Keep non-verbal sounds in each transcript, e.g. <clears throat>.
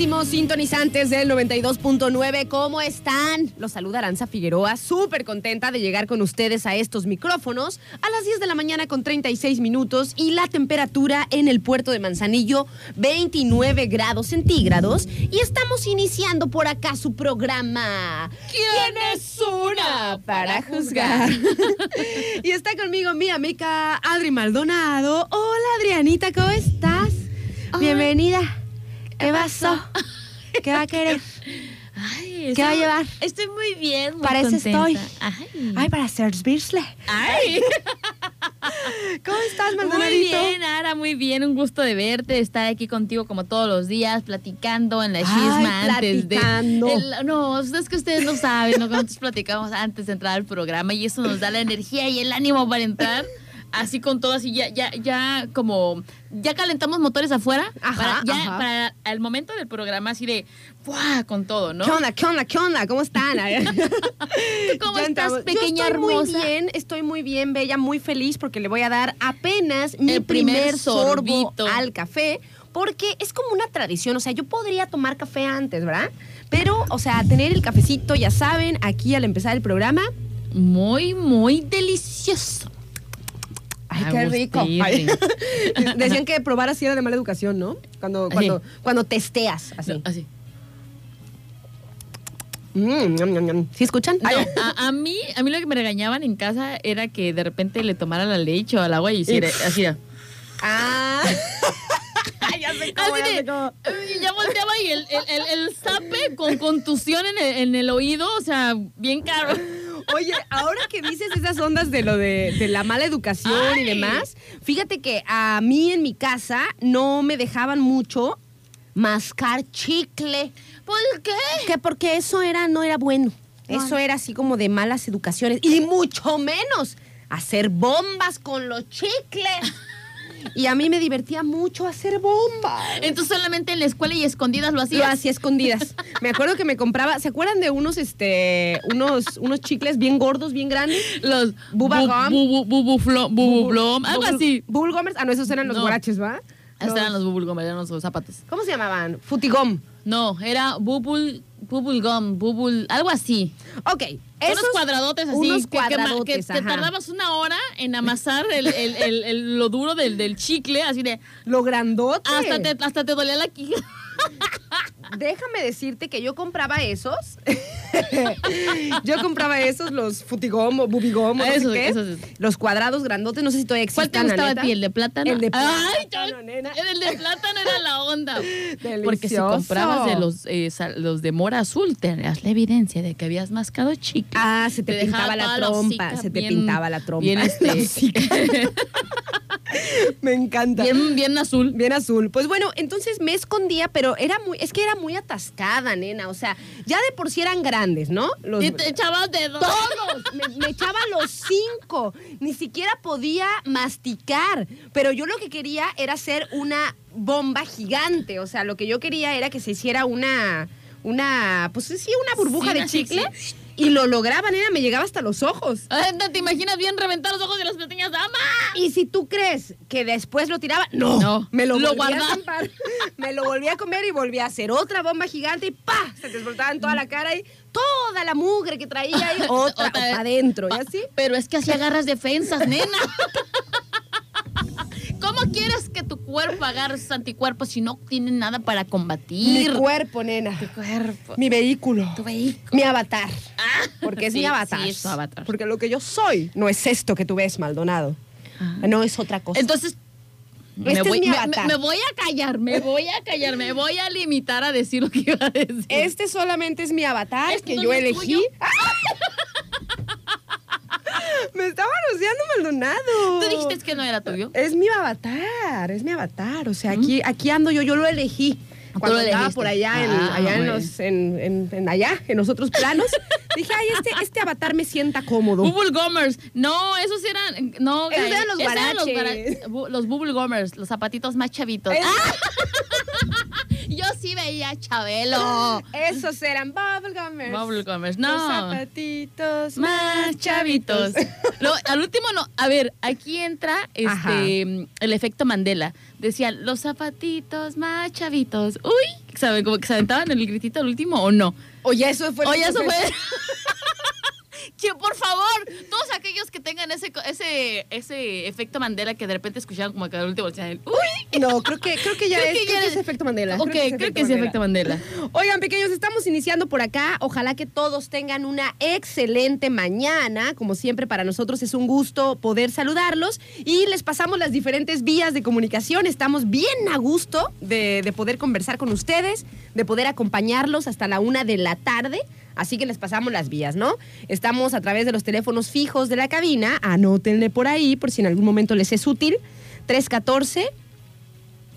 Queridísimos sintonizantes del 92.9. ¿Cómo están? Los saluda Aranza Figueroa, súper contenta de llegar con ustedes a estos micrófonos a las 10 de la mañana con 36 minutos y la temperatura en el puerto de Manzanillo 29 grados centígrados. Y estamos iniciando por acá su programa. ¿Quién es una para juzgar? <laughs> y está conmigo mi amiga Adri Maldonado. Hola Adrianita, ¿cómo estás? Bienvenida. ¿Qué pasó? <laughs> ¿Qué va a querer? Ay, ¿Qué va a llevar? Estoy muy bien, muy Para eso estoy. Ay. Ay, para servirle. Ay. <laughs> ¿Cómo estás, Muy Maldonadito? bien, Ara, muy bien. Un gusto de verte, de estar aquí contigo como todos los días, platicando en la chisma antes de. platicando. el- no, es que ustedes no saben, ¿no? Nosotros <laughs> platicamos antes de entrar al programa y eso nos da la energía y el ánimo para entrar. Así con todo, así ya, ya, ya como, ya calentamos motores afuera, Ajá, para, ya ajá. para el momento del programa así de, ¡buah! con todo, ¿no? ¿Qué onda, qué onda, qué onda? ¿Cómo están? <laughs> cómo Ya estás, entramos. pequeña Yo estoy hermosa? muy bien, estoy muy bien, bella, muy feliz porque le voy a dar apenas mi El primer primer, sorbo al café. Porque es como una tradición, o sea, yo podría tomar café antes, ¿verdad? Pero, o sea, tener el cafecito, ya saben, aquí al empezar el programa. Muy, muy delicioso. Ay, qué rico. Ay. <laughs> Decían que probar así era de mala educación, ¿no? Cuando, Así. cuando, cuando testeas, así. No, así. Mm. ¿Sí escuchan? No, a, a mí, a mí lo que me regañaban en casa era que de repente le tomara la leche o al agua y hiciera así. era. Ah. <laughs> ya sé cómo, Así ya sé de- cómo. y ya volteaba y el, el, el, el zape con contusión en el, en el oído, o sea, bien caro. Oye, ahora que dices esas ondas de lo de, de la mala educación y demás, fíjate que a mí en mi casa no me dejaban mucho mascar chicle. ¿Por qué? Que porque eso era, no era bueno. Eso era así como de malas educaciones. Y mucho menos hacer bombas con los chicles. Y a mí me divertía mucho hacer bombas. Entonces solamente en la escuela y escondidas lo Lo hacías. hacía escondidas. Me acuerdo que me compraba, ¿se acuerdan de unos este unos unos chicles bien gordos, bien grandes? Los Bubba bu- gum. bubu, bubu, flo- bubu blom, algo así. Bubble gummers. Ah, no, esos eran los guaraches, ¿va? Estos eran los bubble gum, eran los zapatos. ¿Cómo se llamaban? Futigom. No, era bubble, bubble gum, bubble, algo así. Ok. unos cuadradotes así. Unos que- que, que, cuadradotes, que ajá. tardabas una hora en amasar el, el- el- el- lo duro del, del chicle, así de. Lo grandote. Hasta te, hasta te dolía la quija. Déjame decirte que yo compraba esos. <laughs> yo compraba esos, los futigom o bubigom o no sé Esos, qué. esos, esos. Los cuadrados grandotes, no sé si todavía ¿Cuál existan, te gustaba a ti? ¿El de plátano? El de Ay, plátano, nena. El de plátano era la onda. Porque si Delicioso. comprabas de los, eh, los de mora azul, tenías la evidencia de que habías mascado chicle. Ah, se te, pintaba la trompa, se te pintaba la trompa. Bien, este. <laughs> <laughs> Me encanta. bien, bien azul. Bien azul. Pues bueno, entonces me escondía, pero era muy, es que era muy atascada, nena. O sea, ya de por sí eran grandes, ¿no? Los, Y te echabas de dos. todos. Me, me echaba los cinco. Ni siquiera podía masticar. Pero yo lo que quería era hacer una bomba gigante. O sea, lo que yo quería era que se hiciera una, una, pues sí, una burbuja Sí, de chicle. sí. Y lo lograba, nena, me llegaba hasta los ojos. Ay, ¿Te imaginas bien reventar los ojos de las pequeñas damas? Y si tú crees que después lo tiraba, no, No, me lo, lo volví a zampar, me lo volví a comer y volví a hacer otra bomba gigante y ¡pa! Se te explotaba en toda la cara y toda la mugre que traía ahí, <laughs> otra, Otra adentro, y así. Pero es que así agarras defensas, nena. <laughs> ¿Cómo quieres que tu cuerpo agarra esos anticuerpos y no tiene nada para Mi combatir. cuerpo, nena. Tu cuerpo. Mi vehículo. Tu vehículo. Mi avatar. Porque es <laughs> Sí, mi avatar. sí, es tu avatar. Porque lo que yo soy no es esto que tú ves, Maldonado. Ah. No es otra cosa. Entonces, me, Este es voy, mi me- avatar. me- me voy a callar, me <laughs> voy a callar, me voy a limitar a decir lo que iba a decir. este solamente es mi avatar ¿Este que yo elegí. <laughs> Me estaba anunciando Maldonado. Tú dijiste que no era tuyo. Es mi avatar, es mi avatar. O sea, aquí, aquí ando yo, yo lo elegí. Cuando lo elegiste. por allá, en, Ah, allá en, los, en, en- en allá, en los otros planos, <laughs> dije, ay, este, este avatar me sienta cómodo. Bubble Gummers. No, esos eran. No, Esos eran los esos eran los, los Bubble Gummers, los zapatitos más chavitos. Es- ¡Ah! <laughs> <laughs> Yo sí veía a Chabelo. Esos eran bubblegummers. Bubble Gummers. Los No. zapatitos Más chavitos. Lo- al último no. A ver, aquí entra Ajá. este el efecto Mandela. Decían los zapatitos más chavitos. Uy, ¿saben? Como que se aventaban el gritito al último o no. Oye, eso fue. Oye, eso fue. <laughs> que por favor, todos aquellos que tengan ese, ese, ese efecto Mandela que de repente escuchaban como que al último decían, uy, No, creo que, creo que ya Creo es, que creo ya que es- es efecto Mandela. ok, creo que, es efecto Mandela. Oigan, pequeños, estamos iniciando por acá. Ojalá que todos tengan una excelente mañana. Como siempre, para nosotros es un gusto poder saludarlos y les pasamos las diferentes vías de comunicación. Estamos bien a gusto de, de poder conversar con ustedes, de poder acompañarlos hasta la una de la tarde. Así que les pasamos las vías, ¿no? Estamos a través de los teléfonos fijos de la cabina. Anótenle por ahí por si en algún momento les es útil. 314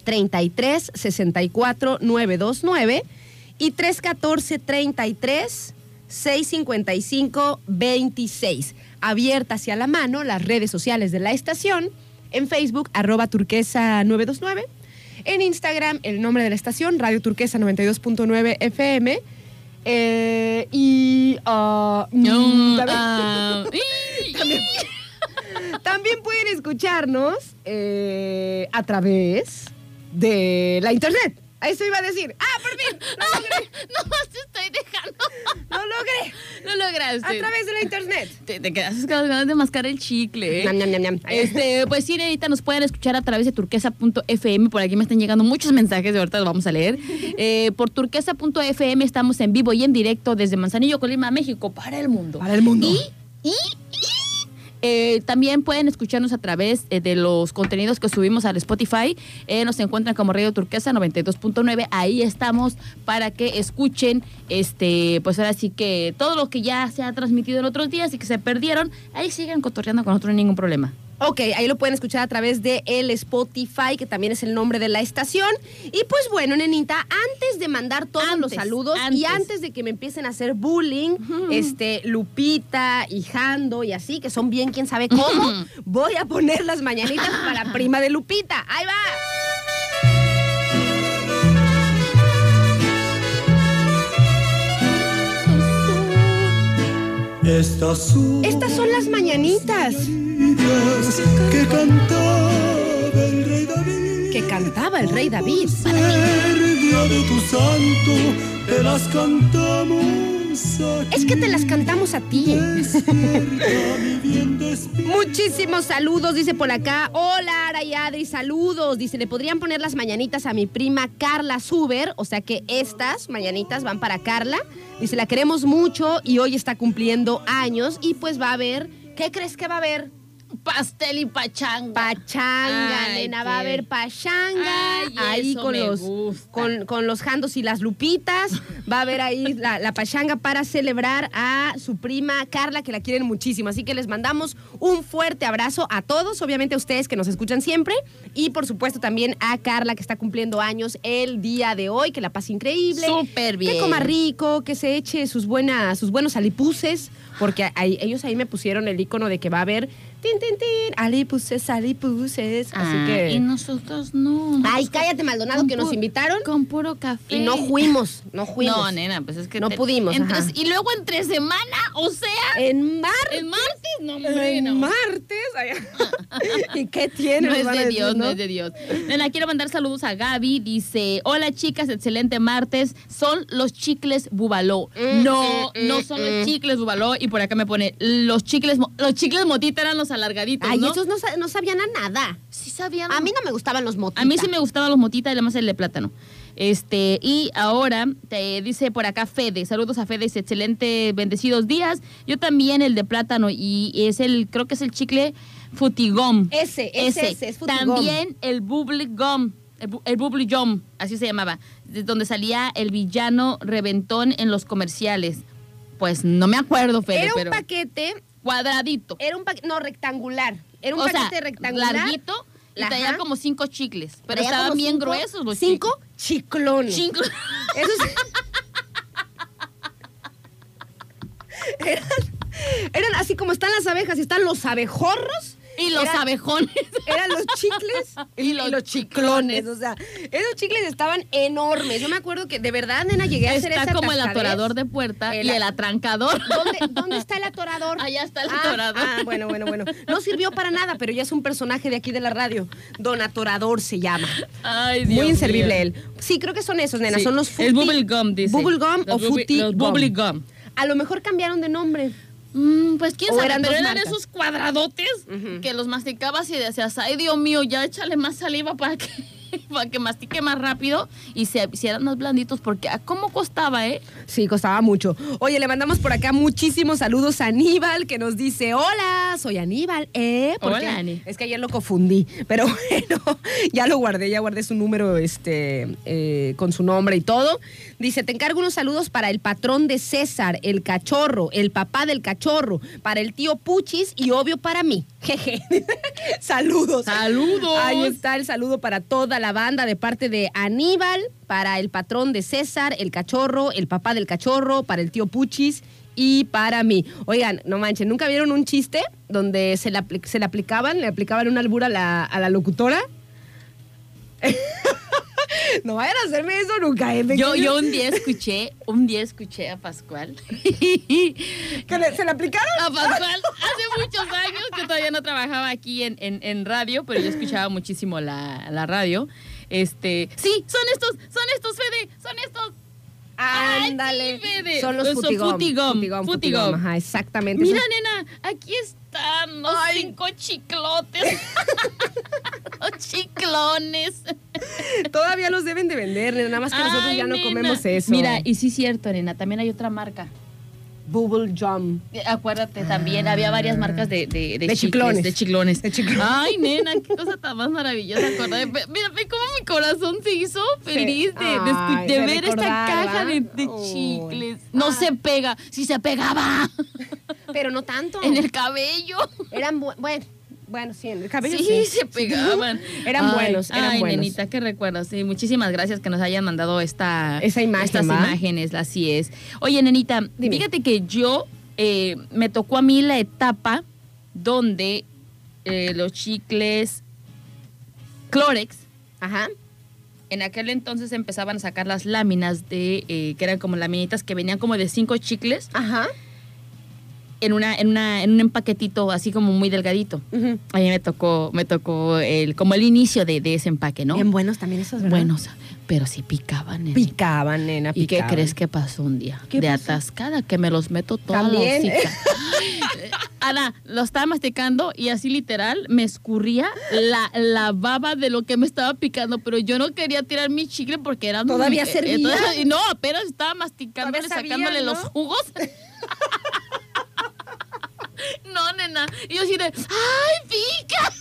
33 64 929 y 314 33 655 26. Abierta hacia la mano las redes sociales de la estación. En Facebook, arroba turquesa 929. En Instagram, el nombre de la estación, Radio Turquesa 92.9 FM. Eh, y No, también- ah, <laughs> y- también pueden escucharnos eh, a través de la internet. Eso iba a decir. ¡Ah, por fin! <laughs> Lo logré. no te estoy dejando. Lo logré. Lo lograste. A través de la internet. Te, te quedaste con las ganas de mascar el chicle. ¿eh? Ñam, ñam, ñam. Este, pues sí, ahorita nos pueden escuchar a través de turquesa.fm. Por aquí me están llegando muchos mensajes, de ahorita los vamos a leer. <laughs> Eh, por turquesa.fm estamos en vivo y en directo desde Manzanillo, Colima, México, para el mundo. Para el mundo. Y, y, eh, también pueden escucharnos a través eh, de los contenidos que subimos al Spotify. Eh, nos encuentran como Radio Turquesa 92.9. Ahí estamos para que escuchen, este, pues ahora sí que todo lo que ya se ha transmitido en otros días y que se perdieron, ahí sigan cotorreando con nosotros, ningún problema. Ok, ahí lo pueden escuchar a través de el Spotify, que también es el nombre de la estación. Y pues bueno, nenita, antes de mandar todos los Antes, saludos y antes. de que me empiecen a hacer bullying, este, Lupita y Jando y así, que son bien quién sabe cómo, <laughs> voy a poner las mañanitas para prima de Lupita. Ahí va. Estas son Estas son las mañanitas que cantaba el rey David. que cantaba el rey David. El día de tu santo te las cantamos. Es que te las cantamos a ti. Muchísimos saludos, dice por acá. Hola, Ara y Adri, saludos. Dice, ¿le podrían poner las mañanitas a mi prima Carla Suber? O sea que estas mañanitas van para Carla. Dice, la queremos mucho y hoy está cumpliendo años y pues va a haber, ¿qué crees que va a haber? Pastel y pachanga. Pachanga, Ay, nena, qué- va a haber pachanga. Ay, ahí con los, con, con los jandos y las lupitas. Va a haber ahí la, la pachanga para celebrar a su prima Carla, que la quieren muchísimo. Así que les mandamos un fuerte abrazo a todos, obviamente a ustedes que nos escuchan siempre. Y por supuesto también a Carla, que está cumpliendo años el día de hoy, que la pase increíble. Súper bien. Que coma rico, que se eche sus, buenas, sus buenos alipuses, porque ahí- ellos ahí me pusieron el icono de que va a haber tin, tin, tin, alipuses, alipuses. Así Ah, que. Y nosotros no. Ay, cállate, Maldonado, que nos invitaron Con puro café. y no fuimos, no fuimos. No, nena, pues es que. No pudimos, entre- ajá. y luego entre semana, o sea. En martes. En martes, no, hombre, En no. martes. <laughs> ¿Y qué tiene? No es de decir, Dios, no es de Dios. Nena, quiero mandar saludos a Gaby. Dice: Hola chicas, excelente martes. Son los chicles bubaló. Mm, no, mm, no mm, son mm. los chicles bubaló. Y por acá me pone: Los chicles, los chicles motita eran los alargaditos. Ay, ¿no? esos no, sa- no sabían a nada. Sí sabían. A mí no me gustaban los motitas. A mí sí me gustaban los motitas y además el de plátano. Este, y ahora te dice por acá Fede, saludos a Fede, dice excelente, bendecidos días. Yo también el de plátano y es el, creo que es el chicle futigom. Ese, ese, ese, es futigom. También el bubbly gum, el, bu- el así se llamaba, de donde salía el villano reventón en los comerciales. Pues no me acuerdo, Fede, Era un pero paquete, cuadradito. era un paquete, no, rectangular. Era un o paquete sea, rectangular. larguito y Ajá. traía como cinco chicles, pero Traía estaban bien cinco- gruesos los Cinco chiclones. chicles. <laughs> Cinco. Esos <laughs> eran, eran así como están las abejas y están los abejorros. Y los abejones. Eran los chicles <laughs> y, Y los los chiclones. O sea, esos chicles estaban enormes. Yo me acuerdo que de verdad, nena, llegué a hacer Está esa como el atorador de puerta El y el atrancador. ¿Dónde, <laughs> dónde está el atorador? Allá está el Ah, atorador. Ah, bueno, bueno, bueno. No sirvió para nada, pero ya es un personaje de aquí de la radio. Don Atorador se llama. Ay, Dios Muy inservible él. Sí, creo que son esos, nena. Sí, Son los futi. Es bubble gum, dice. Bubble gum Los o futi Los gum. bubble gum. A lo mejor cambiaron de nombre. Mm, pues quién O sabe, eran pero eran marcas. esos cuadradotes que los masticabas y decías, ay Dios mío, ya échale más saliva para que, <laughs> para que mastique más rápido y se hicieran más blanditos, porque ¿a cómo costaba, eh? Sí, costaba mucho. Oye, le mandamos por acá muchísimos saludos a Aníbal, que nos dice, hola, soy Aníbal, ¿eh? Porque Hola, Ani. Es que ayer lo confundí, pero <laughs> bueno, ya lo guardé, ya guardé su número este, eh, con su nombre y todo. Dice, te encargo unos saludos para el patrón de César, el cachorro, el papá del cachorro, para el tío Puchis y obvio para mí. <laughs> Jeje. saludos. Saludos. Ahí está el saludo para toda la banda de parte de Aníbal, para el patrón de César, el cachorro, el papá del cachorro, para el tío Puchis y para mí. Oigan, no manchen, ¿nunca vieron un chiste donde se le, se le aplicaban, le aplicaban una albura a la, a la locutora? <laughs> <laughs> no vayan a hacerme eso nunca, ¿eh? Yo, yo un día escuché, un día escuché a Pascual. <laughs> ¿Que le- ¿Se le aplicaron? A Pascual, hace muchos años que todavía no trabajaba aquí en, en- en radio, pero yo escuchaba muchísimo la, la radio. Este, sí, son estos, son estos, Fede, son estos. Ay, Ándale. sí, Fede. Son los futigom. futigom, Futigom, futigom. futigom, Ajá, exactamente. Mira, Son- nena, aquí están los cinco chiclotes. <laughs> los chiclones. Todavía los deben de vender, nada más que nosotros Ay, ya no nena. comemos eso. Mira, y sí es cierto, nena, también hay otra marca. Bubble Jump. Eh, Acuérdate, también había varias marcas de, de, De chiclones. De chiclones. De chiclones. Ay, nena, <laughs> qué cosa tan más maravillosa. Mira, ve cómo mi corazón se hizo feliz de, Ay, ver esta caja de, chicles. No se pega, sí se pegaba Pero no tanto. <laughs> en el cabello. Eran bu- bueno, bueno, sí, en el cabello Sí, sí. se <laughs> pegaban. Eran Ay, buenos, eran ay, buenos. nenita, qué recuerdos. Sí, muchísimas gracias que nos hayan mandado esta, Esa imagen, estas ¿va? imágenes, así es. Oye, nenita, Dime. fíjate que yo eh, me tocó a mí la etapa donde eh, los chicles Clorex, Ajá. en aquel entonces empezaban a sacar las láminas de, eh, que eran como laminitas que venían como de cinco chicles Ajá. En una, en una, en un empaquetito así como muy delgadito. Ujú. A mí me tocó, me tocó el, como el inicio de, de ese empaque, ¿no? Bien buenos también esos, ¿verdad? Buenos, pero sí picaban. nene. Picaban, nena, ¿Y qué crees que pasó un día? ¿Qué de pasó? atascada, que me los meto toda También. la. <laughs> <laughs> Ana, lo estaba masticando y así literal me escurría la, la baba de lo que me estaba picando, pero yo no quería tirar mi chicle porque era... ¿Todavía eh, servía? todavía- y no, apenas estaba masticándole, sabía, sacándole ¿no? los jugos. <laughs> <laughs> no, nena. Y yo así de, ¡ay, pica!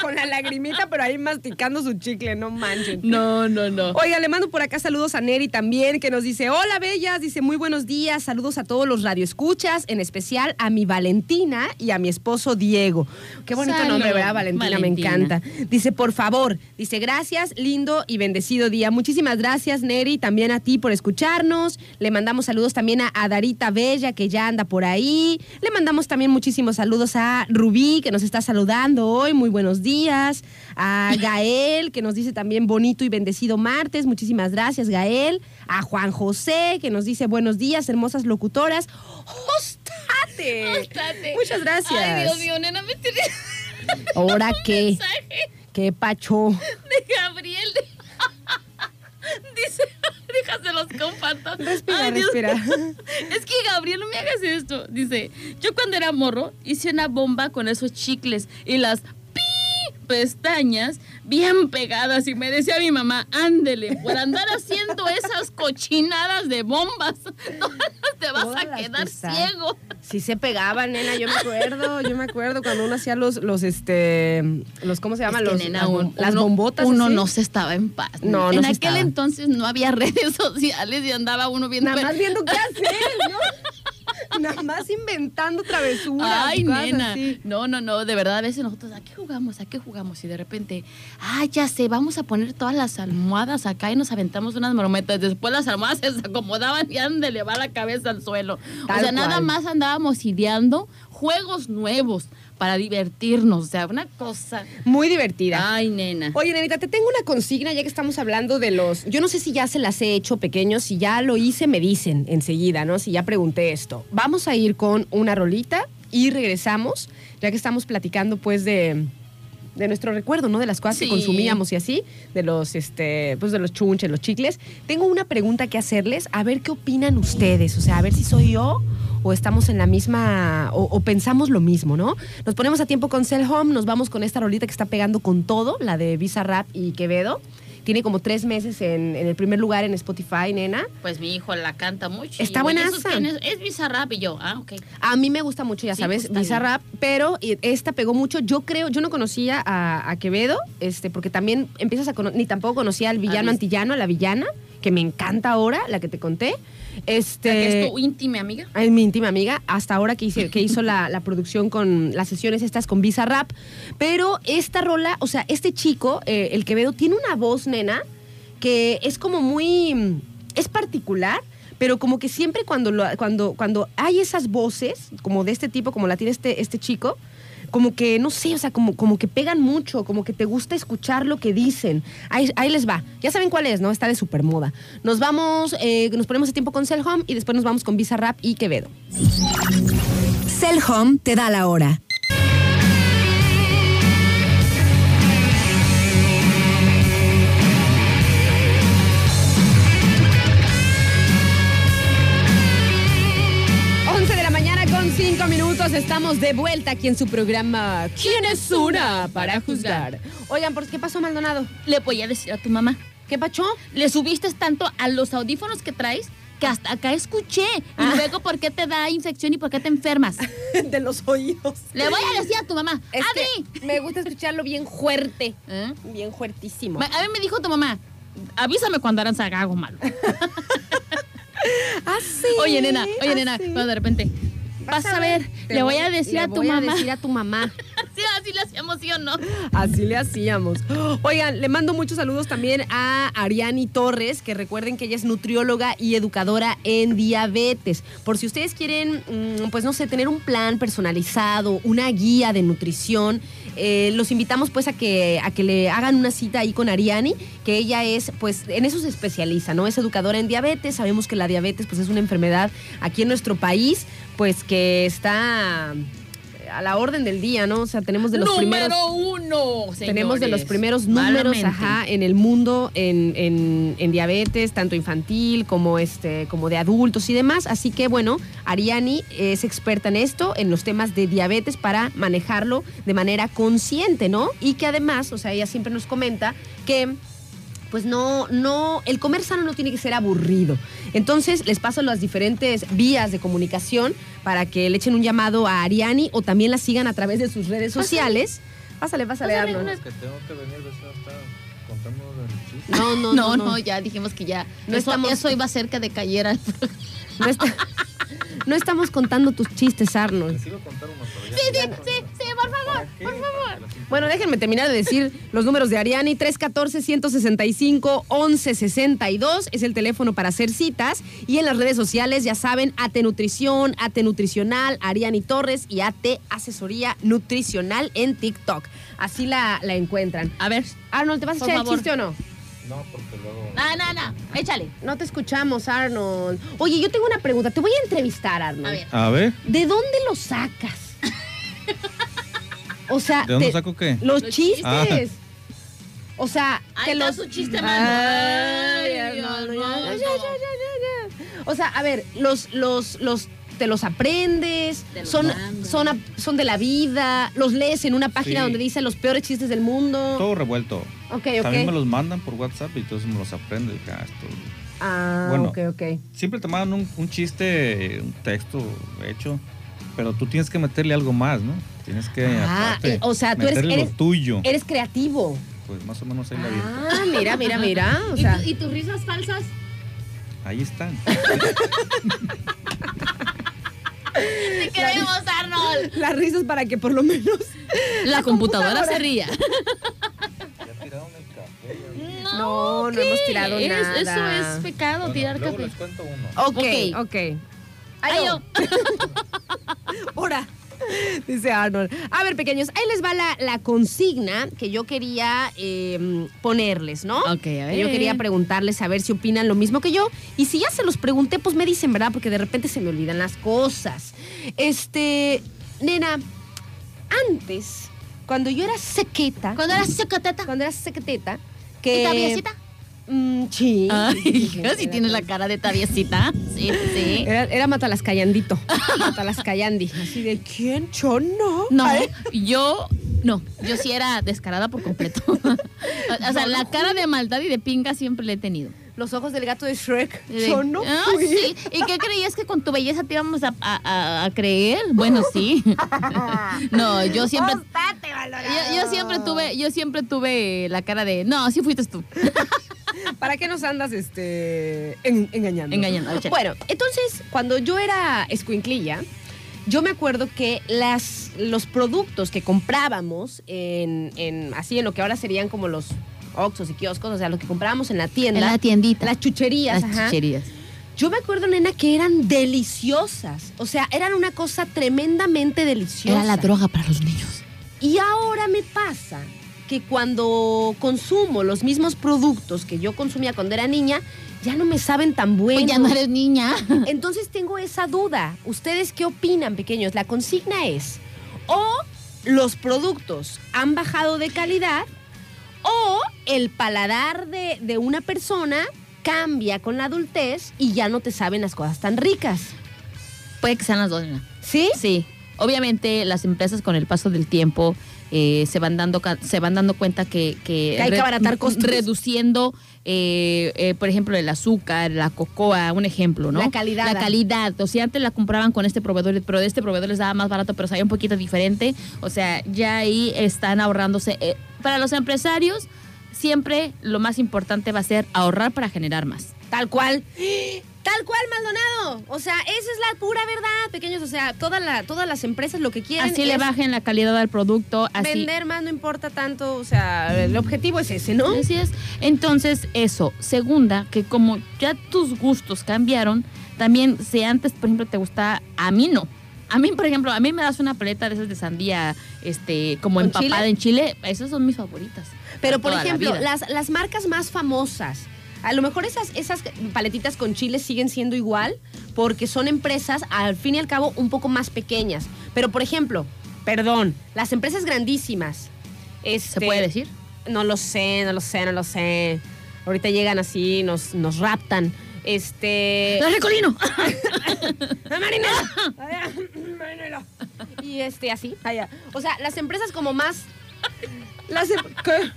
Con la lagrimita, pero ahí masticando su chicle, no manchen. No, no, no. Oiga, le mando por acá saludos a Neri también, que nos dice, hola bellas, dice muy buenos días, saludos a todos los radioescuchas, en especial a mi Valentina y a mi esposo Diego. Qué bonito Salud, nombre, ¿verdad? Valentina, Valentina. me encanta. Dice, por favor, dice, gracias, lindo y bendecido día. Muchísimas gracias, Neri, también a ti por escucharnos. Le mandamos saludos también a, a Darita Bella, que ya anda por ahí. Le mandamos también muchísimos saludos a Rubí, que nos está saludando hoy. Muy buenos días. A Gael, que nos dice también bonito y bendecido martes. Muchísimas gracias, Gael. A Juan José, que nos dice buenos días, hermosas locutoras. ¡Hostate! Estate. Muchas gracias. Ay, Dios mío, nena, me tiré <laughs> ¿Ahora qué? mensaje ¿Qué pacho? de Gabriel. <laughs> Dice, déjaselos comparto. Respira, Ay, respira. <laughs> Es que Gabriel, no me hagas esto. Dice, yo cuando era morro hice una bomba con esos chicles y las pestañas bien pegadas y me decía mi mamá, ándele, por andar haciendo esas cochinadas de bombas, <laughs> todas te vas Todas a quedar ciego. Sí se pegaban, nena, yo me acuerdo, yo me acuerdo cuando uno hacía los, los, este, los, ¿cómo se llaman? Los, nena, las, bom- un- las uno- bombotas. Uno así. no se estaba en paz. No, en no se aquel estaba. entonces no había <laughs> redes sociales y andaba uno viendo. Nada más viendo qué hacer, ¿no? <laughs> <laughs> Nada más inventando travesuras. Ay, cosas nena. así. No, no, no. De verdad, a veces nosotros, ¿a qué jugamos? ¿A qué jugamos? Y de repente, ay, ya sé, vamos a poner todas las almohadas acá y nos aventamos unas marometas. Después las almohadas se acomodaban y han de elevar la cabeza al suelo. Tal o sea, nada más andábamos ideando juegos nuevos para divertirnos. O sea, una cosa. Muy divertida. Ay, nena. Oye, Nenita, te tengo una consigna ya que estamos hablando de los. Yo no sé si ya se las he hecho pequeños, si ya lo hice, me dicen enseguida, ¿no? Si ya pregunté esto. Vamos a ir con una rolita y regresamos, ya que estamos platicando, pues, de. De nuestro recuerdo, ¿no? De las cosas Sí. que consumíamos y así, de los, este, pues de los chunches, los chicles. Tengo una pregunta que hacerles, a ver qué opinan ustedes, o sea, a ver si soy yo o estamos en la misma, o, o pensamos lo mismo, ¿no? Nos ponemos a tiempo con Cell Home, nos vamos con esta rolita que está pegando con todo, la de Visa Rap y Quevedo. Tiene como tres meses en, en el primer lugar en Spotify, nena. Pues mi hijo la canta mucho. Está. ¿esos quiénes? Es Bizarrap y yo. Ah, ok. A mí me gusta mucho, ya Sí, sabes, pues, está Visa bien. Rap, pero esta pegó mucho. Yo creo, yo no conocía a, a Quevedo, este, porque también empiezas a conocer, ni tampoco conocía al villano antillano, a la villana, que me encanta ahora, la que te conté. Este, que es tu íntima amiga. Es mi íntima amiga, hasta ahora que, hice, que hizo la, la producción con las sesiones estas con Visa Rap. Pero esta rola, o sea, este chico, eh, el Quevedo, tiene una voz, nena, que es como muy. mm, es particular. Pero como que siempre cuando, lo- cuando, cuando hay esas voces, como de este tipo, como la tiene este, este chico, como que, no sé, o sea, como, como que pegan mucho, como que te gusta escuchar lo que dicen. Ahí, ahí les va. Ya saben cuál es, ¿no? Está de super moda. Nos vamos, eh, nos ponemos a tiempo con Cell Home y después nos vamos con Visa Rap y Quevedo. Cell Home te da la hora. Estamos de vuelta aquí en su programa ¿Quién es una para juzgar? Oigan, ¿por qué pasó Maldonado? Le voy a decir a tu mamá. ¿Qué pachó? Le subiste tanto a los audífonos que traes que hasta acá escuché. Y Ah. luego, ¿por qué te da infección y por qué te enfermas? <laughs> de los oídos. Le voy a decir a tu mamá. Es ¡Adi! me gusta escucharlo bien fuerte. ¿Eh? Bien fuertísimo. A mí me dijo tu mamá, avísame cuando harán algo malo. <laughs> Ah, sí. Oye, nena, oye, ah, nena, cuando de repente, vas, a ver, Te le voy a decir a tu voy mamá. decir a tu mamá. <laughs> Sí, así le hacíamos, ¿sí o no? Así le hacíamos. Oigan, le mando muchos saludos también a Ariani Torres, que recuerden que ella es nutrióloga y educadora en diabetes. Por si ustedes quieren, mm, pues no sé, tener un plan personalizado, una guía de nutrición, eh, los invitamos pues a que, a que le hagan una cita ahí con Ariani, que ella es, pues en eso se especializa, ¿no? Es educadora en diabetes. Sabemos que la diabetes pues es una enfermedad aquí en nuestro país, pues que está a la orden del día, ¿no? O sea, tenemos de los Número primeros... uno, Tenemos de los primeros números ajá, en el mundo en, en- en diabetes, tanto infantil como, este, como de adultos y demás. Así que bueno, Ariani es experta en esto, en los temas de diabetes para manejarlo de manera consciente, ¿no? Y que además, o sea, ella siempre nos comenta que pues no, no, el comer sano no tiene que ser aburrido. Entonces les paso las diferentes vías de comunicación para que le echen un llamado a Ariani o también la sigan a través de sus redes sociales. Pásale, pásale, Pásale, Arnold. una- que tengo que venir, ves, no. No, no, No, no, ya dijimos que ya. No eso, estamos- eso iba a hacer que decayera. No, está- <laughs> no estamos contando tus chistes, Arnold. Sí, sí, por favor. Por favor. Bueno, déjenme terminar de decir los números de Ariani. 314-165-1162 es el teléfono para hacer citas. Y en las redes sociales, ya saben, AT Nutrición, AT Nutricional, Ariani Torres y AT Asesoría Nutricional en TikTok. Así la, la encuentran. A ver. Arnold, ¿te vas a echar el chiste o no? No, porque luego. No, no, no. Échale. No te escuchamos, Arnold. Oye, yo tengo una pregunta. Te voy a entrevistar, Arnold. A ver. A ver, ¿De dónde lo sacas? <laughs> O sea, ¿de dónde te- saco qué? los Los chistes. Ah. O sea, Ahí que los su chiste. O sea, a ver, los los los te los aprendes, Te los son, mandan. son, a- son de la vida, los lees en una página Sí. donde dice los peores chistes del mundo. Todo revuelto. Ok, También me ok. los mandan por WhatsApp y entonces me los aprendo. Y dije, ah, esto- Ah, Bueno. ok, ok. Siempre te mandan un, un chiste, un texto hecho, pero tú tienes que meterle algo más, ¿no? Tienes que, Ah, aparte, eh, o sea, tú eres- eres- lo tuyo. Eres creativo. Pues más o menos ahí la vi. Ah, mira, mira, mira. <laughs> O ¿Y, sea, tu- y tus risas falsas? Ahí están. <laughs> Te queremos, Arnold. las risas para que por lo menos. <laughs> La, computadora, computadora. se ría. ya tiraron el café. No, no hemos tirado Es- nada. Eso es pecado, tirar luego café. les cuento uno. Ok, Ok. ok. Ay, Ay, yo. <laughs> Dice Arnold. A ver, pequeños, ahí les va la, la consigna que yo quería eh, ponerles, ¿no? Ok, a Que ver. Yo quería preguntarles a ver si opinan lo mismo que yo. Y si ya se los pregunté, pues me dicen, ¿verdad? Porque de repente se me olvidan las cosas. Este, nena, antes, cuando yo era sequeta, Cuando eras secateta. cuando era sequeteta, que... ¿Y? Mm, sí. Ay, sí, sí, tienes la cara de traviesita. Sí, sí. Era, era Matalascayandito. Matalascayandi. Así de, ¿quién? Yo no. No, Ay, yo no, yo sí era descarada por completo. <laughs> o sea, la cara de maldad y de pinga siempre la he tenido. Los ojos del gato de Shrek. De- Yo no Ah, fui. sí. ¿Y qué creías que con tu belleza te íbamos a, a- a- a creer? Bueno, sí. <laughs> no, yo siempre. Yo, yo siempre tuve, yo siempre tuve la cara de, no, sí fuiste tú. <laughs> <laughs> ¿Para qué nos andas este, en- engañando? Engañando, Bueno, entonces, cuando yo era escuinclilla, yo me acuerdo que las, los productos que comprábamos en, en- así en lo que ahora serían como los Oxxos y kioscos, o sea, los que comprábamos en la tienda. En la tiendita. Las chucherías, Las ajá. chucherías. Yo me acuerdo, nena, que eran deliciosas. O sea, eran una cosa tremendamente deliciosa. Era la droga para los niños. Y ahora me pasa que cuando consumo los mismos productos que yo consumía cuando era niña, ya no me saben tan buenos. Pues ya no eres niña. <laughs> Entonces tengo esa duda. ¿Ustedes qué opinan, pequeños? La consigna es, o los productos han bajado de calidad, o el paladar de, de una persona cambia con la adultez y ya no te saben las cosas tan ricas. Puede que sean las dos. ¿Sí? Sí, obviamente las empresas con el paso del tiempo eh, se van dando se van dando cuenta que, que, Que hay que abaratar costos. reduciendo eh, eh, por ejemplo el azúcar la cocoa un ejemplo no La calidad. la calidad o sea antes la compraban con este proveedor pero de este proveedor les daba más barato pero sabía un poquito diferente o sea ya ahí están ahorrándose para los empresarios siempre lo más importante va a ser ahorrar para generar más Tal cual. Tal cual, Maldonado. O sea, esa es la pura verdad, pequeños. O sea, toda la, todas las empresas lo que quieren así le bajen la calidad al producto así vender más, no importa tanto. O sea, el objetivo es ese, ¿no? Así es. Entonces, eso. Segunda, que como ya tus gustos cambiaron, también si antes, por ejemplo, te gustaba, a mí no. A mí, por ejemplo, a mí me das una paleta de esas de sandía, este, como ¿Con empapada chile? en chile, esas son mis favoritas. Pero, por la ejemplo, las, las marcas más famosas, a lo mejor esas, esas paletitas con chile siguen siendo igual porque son empresas, al fin y al cabo, un poco más pequeñas. Pero, por ejemplo, perdón, las empresas grandísimas. ¿Se este, puede decir? No lo sé, no lo sé, no lo sé. Ahorita llegan así, nos, nos raptan. Este. ¡La Recolino! <laughs> <clears throat> Marinela. Y este, así, allá. O sea, las empresas como más. Las em- ¿Qué?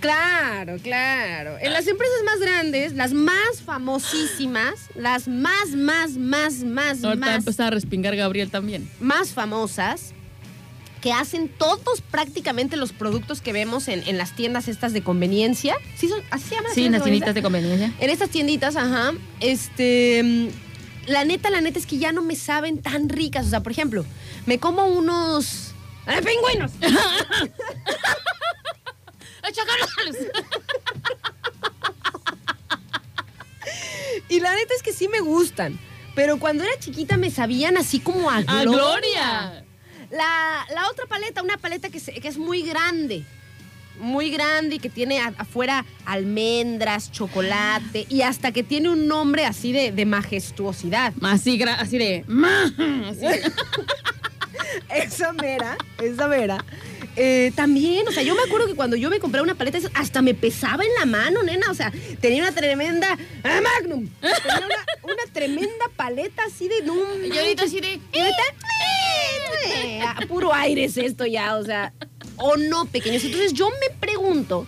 Claro, claro. En las empresas más grandes, las más famosísimas, las más, más, más, más, Ahorita más, empezar a respingar Gabriel también. más famosas, que hacen todos prácticamente los productos que vemos en, en las tiendas estas de conveniencia. ¿Sí son, ¿Así se llaman? Sí, en las tienditas de conveniencia. en estas tienditas, ajá, este, mm, la neta, la neta es que ya no me saben tan ricas. O sea, por ejemplo, me como unos ¡eh, pingüinos. <laughs> ¡Ay, chacales! <laughs> Y la neta es que sí me gustan. Pero cuando era chiquita me sabían así como a ¡A gloria. La, la otra paleta, una paleta que, se- que es muy grande. Muy grande y que tiene a- afuera almendras, chocolate y hasta que tiene un nombre así de, de majestuosidad. Así, así de... Así. <laughs> esa mera, esa mera, eh, también, o sea, yo me acuerdo que cuando yo me compré una paleta, hasta me pesaba en la mano, nena. O sea, tenía una tremenda. ¡Ah, Magnum! Tenía una, una tremenda paleta así de. No, Y ahorita así de. eh, a puro aire es esto ya, o sea. O no, pequeños. Entonces yo me pregunto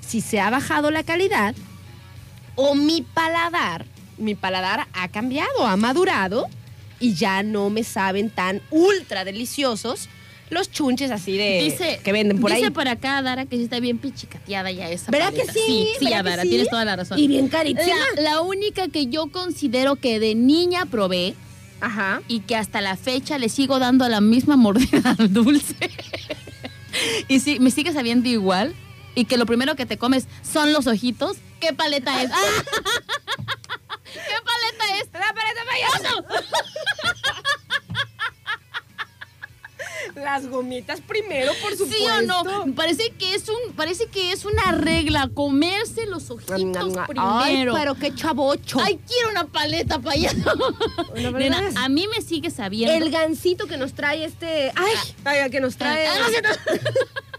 si se ha bajado la calidad o mi paladar, mi paladar ha cambiado, ha madurado y ya no me saben tan ultra deliciosos los chunches así de Dice, que venden por dice ahí. por acá, Dara, que sí está bien pichicateada ya esa ¿Verdad paleta. que sí? Sí, sí, ¿Verdad ya, Dara, sí? tienes toda la razón. Y bien carísima. La, la única que yo considero que de niña probé Ajá. y que hasta la fecha le sigo dando la misma mordida al dulce. <laughs> y sí, me sigue sabiendo igual. Y que lo primero que te comes son los ojitos. ¿Qué paleta es? <laughs> <laughs> ¿Qué paleta es? ¡La paleta payaso! Las gomitas primero, por supuesto. ¿Sí o no? Parece que es un, parece que es una regla comerse los ojitos Ay, primero. pero qué chavocho. Ay, quiero una paleta Nena, paleta. a mí me sigue sabiendo. el gancito que nos trae este. Ay, ay, que nos trae. Ah, no, sí, no. <laughs>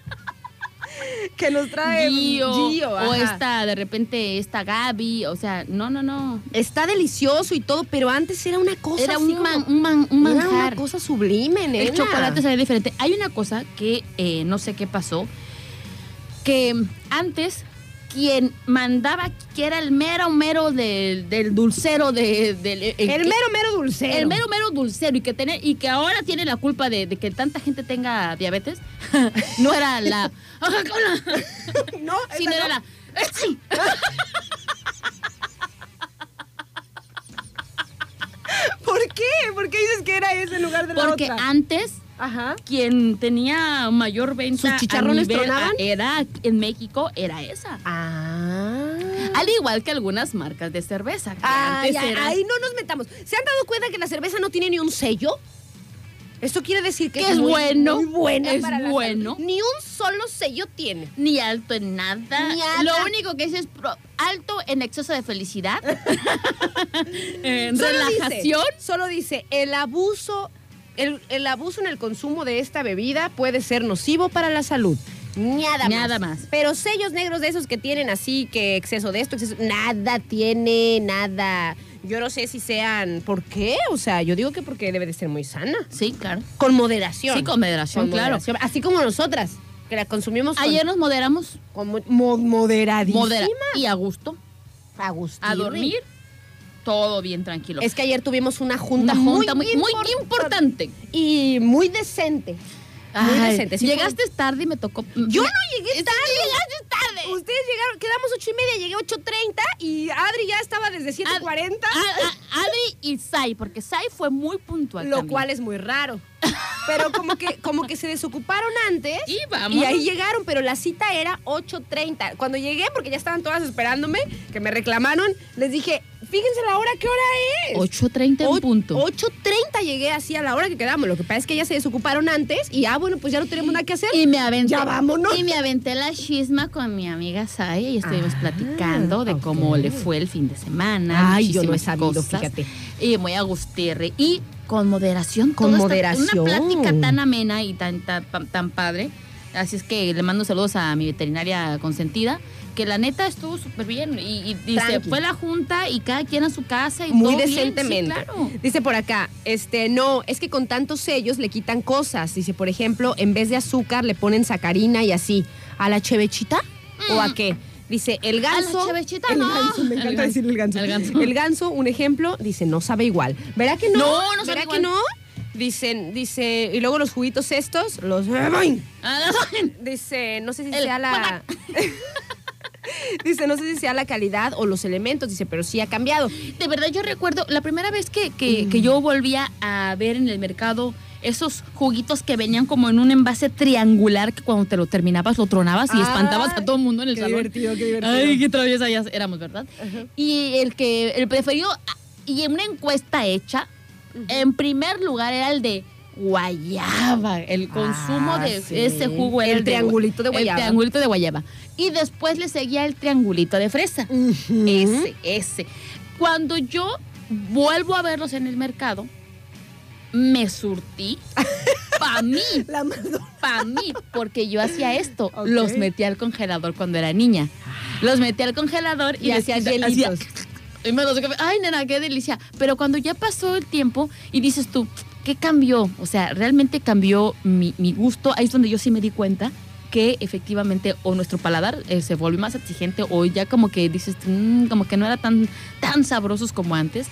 <laughs> que nos trae Gio, Gio, o esta, de repente, esta Gaby, o sea, no, no, no. Está delicioso y todo, pero antes era una cosa Era así un, como- man- un, man- un Era una manjar. cosa sublime, nena. El chocolate sabía diferente. Hay una cosa que eh, no sé qué pasó, que antes quien mandaba, que era el mero mero del, del dulcero de, del... el- mero, mero dulcero. El mero mero dulcero y que tener, y que ahora tiene la culpa de, de que tanta gente tenga diabetes. <laughs> no era la <laughs> No, <laughs> sino esa era no. la. ¿Por qué? ¿Por qué dices que era ese lugar de la Porque otra? antes Ajá. quien tenía mayor venta ¿Sus a chicharrones nivel- tronaban? era en México era esa. Ah. Al igual que algunas marcas de cerveza. que antes eran- ahí no nos metamos. ¿Se han dado cuenta que la cerveza no tiene ni un sello? Esto quiere decir que, Que es bueno, muy buena es para bueno. Ni un solo sello tiene. Ni alto en nada. Ni nada. Lo único que es es pro- alto en exceso de felicidad. <laughs> en Solo relajación. Dice, solo dice, el abuso, el, el abuso en el consumo de esta bebida puede ser nocivo para la salud. Nada, Nada más. Pero sellos negros de esos que tienen así, que exceso de esto, exceso, nada tiene, nada. Yo no sé si sean, ¿por qué? O sea, yo digo que porque debe de ser muy sana. Sí, claro. Con moderación. Sí, con moderación, claro. moderación. Así como nosotras, que la consumimos con, Ayer nos moderamos. con mo- mo- moderadísima. Modera y a gusto. A gusto. A dormir. Todo bien tranquilo. Es que ayer tuvimos una junta, junta muy, muy, import- importante. y muy decente. Muy Ay, decente. sí fue- llegaste tarde y me tocó. Yo no llegué tarde. llegaste tarde. Ustedes llegaron, quedamos ocho y media, llegué 8.30 y Adri ya estaba desde 7.40. A- a- Adri y Sai, porque Sai fue muy puntual. Lo también. cual es muy raro. Pero como que, como que se desocuparon antes. Y vamos. Y ahí llegaron, pero la cita era 8.30. Cuando llegué, porque ya estaban todas esperándome, que me reclamaron, les dije, fíjense la hora, ¿qué hora es? 8.30 en punto. 8.30 llegué así a la hora que quedamos. Lo que pasa es que ellas se desocuparon antes y ah, bueno, pues ya no tenemos nada que hacer. Y me aventé. Ya vámonos. Y me aventé la chisma con mi amiga Sai y estuvimos Ah, platicando de cómo le fue el fin de semana. Ay, yo no he sabido, cosas. fíjate. Y muy agustirre. Y con moderación. Con todo está- moderación. Una plática tan amena y tan, tan, tan- tan padre. Así es que le mando saludos a mi veterinaria consentida. Que la neta estuvo súper bien. Y, y Tranqui. fue la junta y cada quien a su casa. Y Muy todo bien. Sí, decentemente. claro. Dice por acá, este, no, es que con tantos sellos le quitan cosas. Dice, por ejemplo, en vez de azúcar le ponen sacarina y así. ¿A la chevechita? ¿O a qué? Dice, el ganso. Mm. chevechita, el no. ganso, me El encanta ganso. decirle el ganso. El ganso. El ganso, un ejemplo, dice, no sabe igual. ¿Verá que no? No, no sabe ¿Verá igual. que no? Dicen, dice, y luego los juguitos estos, los. Ah, <laughs> Dice, no sé si El sea la. <laughs> dice, no sé si sea la calidad o los elementos, dice, pero sí ha cambiado. De verdad, yo recuerdo la primera vez que, que- que yo volvía a ver en el mercado esos juguitos que venían como en un envase triangular que cuando te lo terminabas lo tronabas y Ah, espantabas a todo el mundo en el qué salón. divertido, qué divertido. Ay, qué traviesa ya éramos, ¿verdad? Y el que, el preferido, y en una encuesta hecha, en primer lugar era el de guayaba. El consumo Ah, de sí. ese jugo era El triangulito de El guayaba. triangulito de guayaba. Y después le seguía el triangulito de fresa. Ese, ese. Cuando yo vuelvo a verlos en el mercado, me surtí. <laughs> Para mí. Para mí, porque yo hacía esto. Los metía al congelador cuando era niña. Los metía al congelador y, Y hacía- hielitos. y me los. Ay, nena, qué delicia. Pero cuando ya pasó el tiempo y dices tú, ¿qué cambió? O sea, realmente cambió mi, mi gusto. Ahí es donde yo sí me di cuenta que efectivamente o nuestro paladar eh, se volvió más exigente o ya como que dices, "Mm, como que no era tan, tan sabrosos como antes.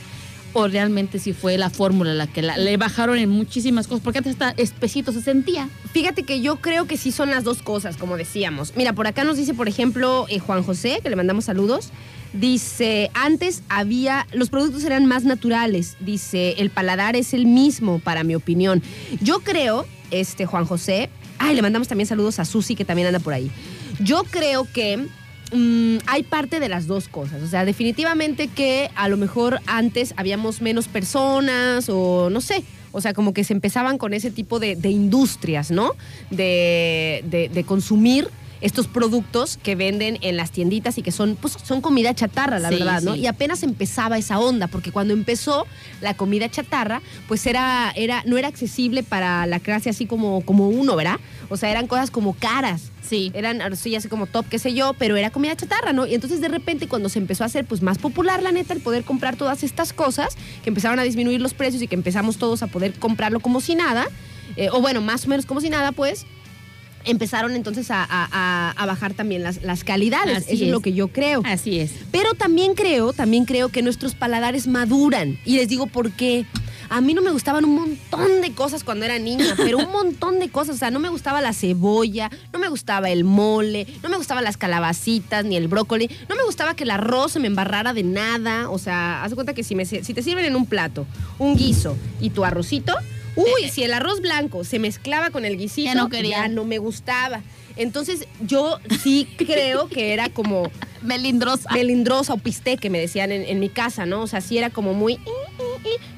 O realmente sí fue la fórmula la que le bajaron en muchísimas cosas, porque antes hasta espesito se sentía. Fíjate que yo creo que sí son las dos cosas, como decíamos. Mira, por acá nos dice, por ejemplo, eh, Juan José, que le mandamos saludos. Dice, antes había, los productos eran más naturales. Dice, el paladar es el mismo, para mi opinión. Yo creo, este Juan José, ay, le mandamos también saludos a Susi, que también anda por ahí. Yo creo que mm, hay parte de las dos cosas. O sea, definitivamente que a lo mejor antes habíamos menos personas o no sé. O sea, como que se empezaban con ese tipo de, industrias, ¿no? De consumir estos productos que venden en las tienditas y que son, pues, son comida chatarra, la Sí, verdad, ¿no? sí. Y apenas empezaba esa onda, porque cuando empezó la comida chatarra, pues era, era, no era accesible para la clase así como, como uno, ¿verdad? O sea, eran cosas como caras Sí. eran así así como top, qué sé yo, pero era comida chatarra, ¿no? Y entonces de repente cuando se empezó a hacer pues más popular, la neta, el poder comprar todas estas cosas, que empezaron a disminuir los precios y que empezamos todos a poder comprarlo como si nada, eh, o bueno, más o menos como si nada, pues empezaron entonces a, a- bajar también las, las calidades. Así Eso es. es. lo que yo creo. Así es. Pero también creo, también creo que nuestros paladares maduran. Y les digo por qué. A mí no me gustaban un montón de cosas cuando era niña, <laughs> pero un montón de cosas. O sea, no me gustaba la cebolla, no me gustaba el mole, no me gustaban las calabacitas ni el brócoli, no me gustaba que el arroz se me embarrara de nada. O sea, haz de cuenta que si, me, si te sirven en un plato un guiso y tu arrocito, uy, si el arroz blanco se mezclaba con el guisito, Ya no ya no me gustaba. Entonces, yo sí creo que era como <laughs> Melindrosa. melindrosa o piste que me decían en, en mi casa, ¿no? O sea, sí era como muy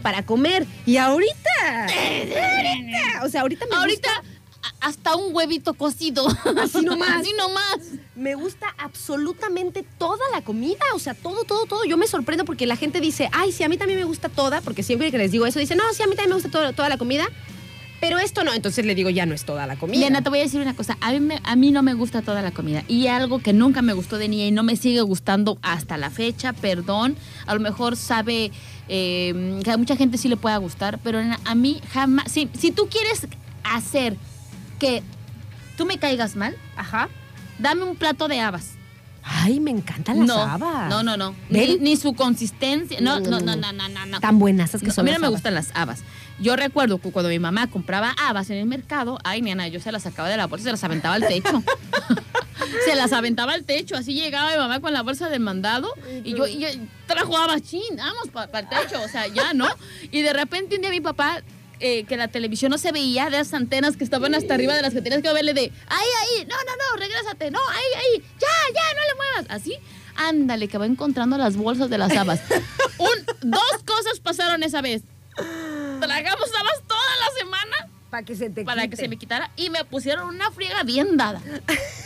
para comer. Y ahorita, ahorita, o sea, ahorita me Ahorita gusta, hasta un huevito cocido. Así nomás. Así nomás. me gusta absolutamente toda la comida, o sea, todo, todo, todo. Yo me sorprendo porque la gente dice, ay, sí, a mí también me gusta toda, porque siempre que les digo eso, dicen, no, sí, a mí también me gusta todo- toda la comida, pero esto no. Entonces le digo, ya no es toda la comida. Lena, te voy a decir una cosa. A mí, me- a mí no me gusta toda la comida. Y algo que nunca me gustó de niña y no me sigue gustando hasta la fecha, perdón. A lo mejor sabe eh, que a mucha gente sí le pueda gustar, pero a mí jamás. Si, si tú quieres hacer que tú me caigas mal, Ajá. dame un plato de habas. Ay, me encantan las no, habas. no, no, no. Ni, su consistencia. No, no, no, no, no, no. no. Tan buenas que son a mí no me habas. gustan las habas. Yo recuerdo que cuando mi mamá compraba habas en el mercado, ay, nena, yo se las sacaba de la bolsa y se las aventaba al techo. <laughs> se las aventaba al techo. Así llegaba mi mamá con la bolsa del mandado y yo, y yo trajo habas, chin, vamos para el techo. O sea, ya, ¿no? Y de repente un día mi papá, eh, que la televisión no se veía, de las antenas que estaban hasta arriba de las que tenías que verle de, ahí, ahí, no, no, no, regrésate, no, ahí, ahí, ya, ya, no le muevas. Así, ándale, que va encontrando las bolsas de las habas. <laughs> Un, dos cosas pasaron esa vez. Tragamos habas toda la semana Para que se te para que quite. se me quitara y me pusieron una friega bien dada. <laughs>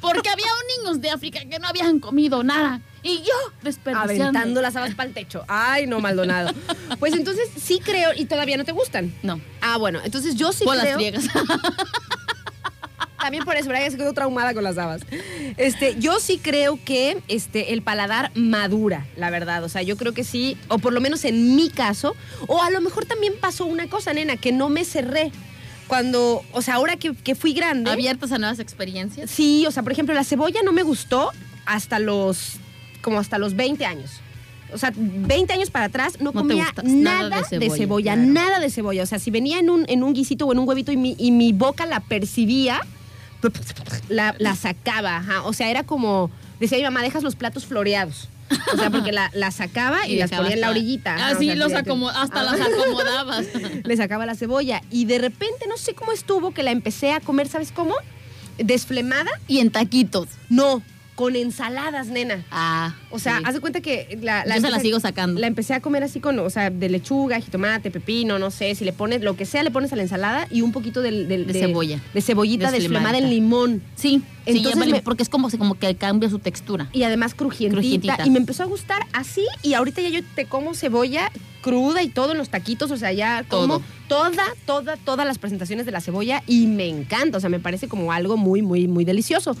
Porque había niños de África que no habían comido nada. Y yo desperdiciando. Aventando las habas para el techo. Ay, no, Maldonado. Pues entonces sí creo, y todavía no te gustan. No, Ah, bueno, entonces yo sí las creo. friegas. <laughs> También por eso. Ya se quedó traumada con las habas. Este, yo sí creo que este, el paladar madura, la verdad. O sea, yo creo que sí, o por lo menos en mi caso, o a lo mejor también pasó una cosa, nena, que no me cerré. Cuando, o sea, ahora que, que fui grande. Abiertas a nuevas experiencias. Sí, o sea, por ejemplo, la cebolla no me gustó hasta los, como hasta los 20 años. O sea, 20 años para atrás no, No comía nada, nada de de cebolla, cebolla, claro. nada de cebolla. O sea, si venía en un, en un guisito o en un huevito y mi, y mi boca la percibía, la, la sacaba. ajá. O sea, era como, decía mi mamá, dejas los platos floreados. O sea, porque la, sacaba y, las dejabas ponía en la orillita. o Así sea, los acomo- hasta Ah. las acomodabas. <laughs> le sacaba la cebolla. Y de repente, no sé cómo estuvo, que la empecé a comer, ¿sabes cómo? Desflemada. y en taquitos. No, con ensaladas, nena. Ah. O sea, sí. haz de cuenta que la, Yo se la sigo sacando. La empecé a comer así con, o sea, de lechuga, jitomate, pepino, no sé, si le pones lo que sea, le pones a la ensalada y un poquito del- del- De cebolla. De cebollita desflemada en limón. Sí, sí, Entonces vale, me- porque es como, como que cambia su textura. Y además crujientita, Crujientita. Y me empezó a gustar así y ahorita ya yo te como cebolla cruda y todo en los taquitos, o sea, ya como Todo. toda, toda, todas las presentaciones de la cebolla y me encanta, o sea, me parece como algo muy, muy, muy delicioso.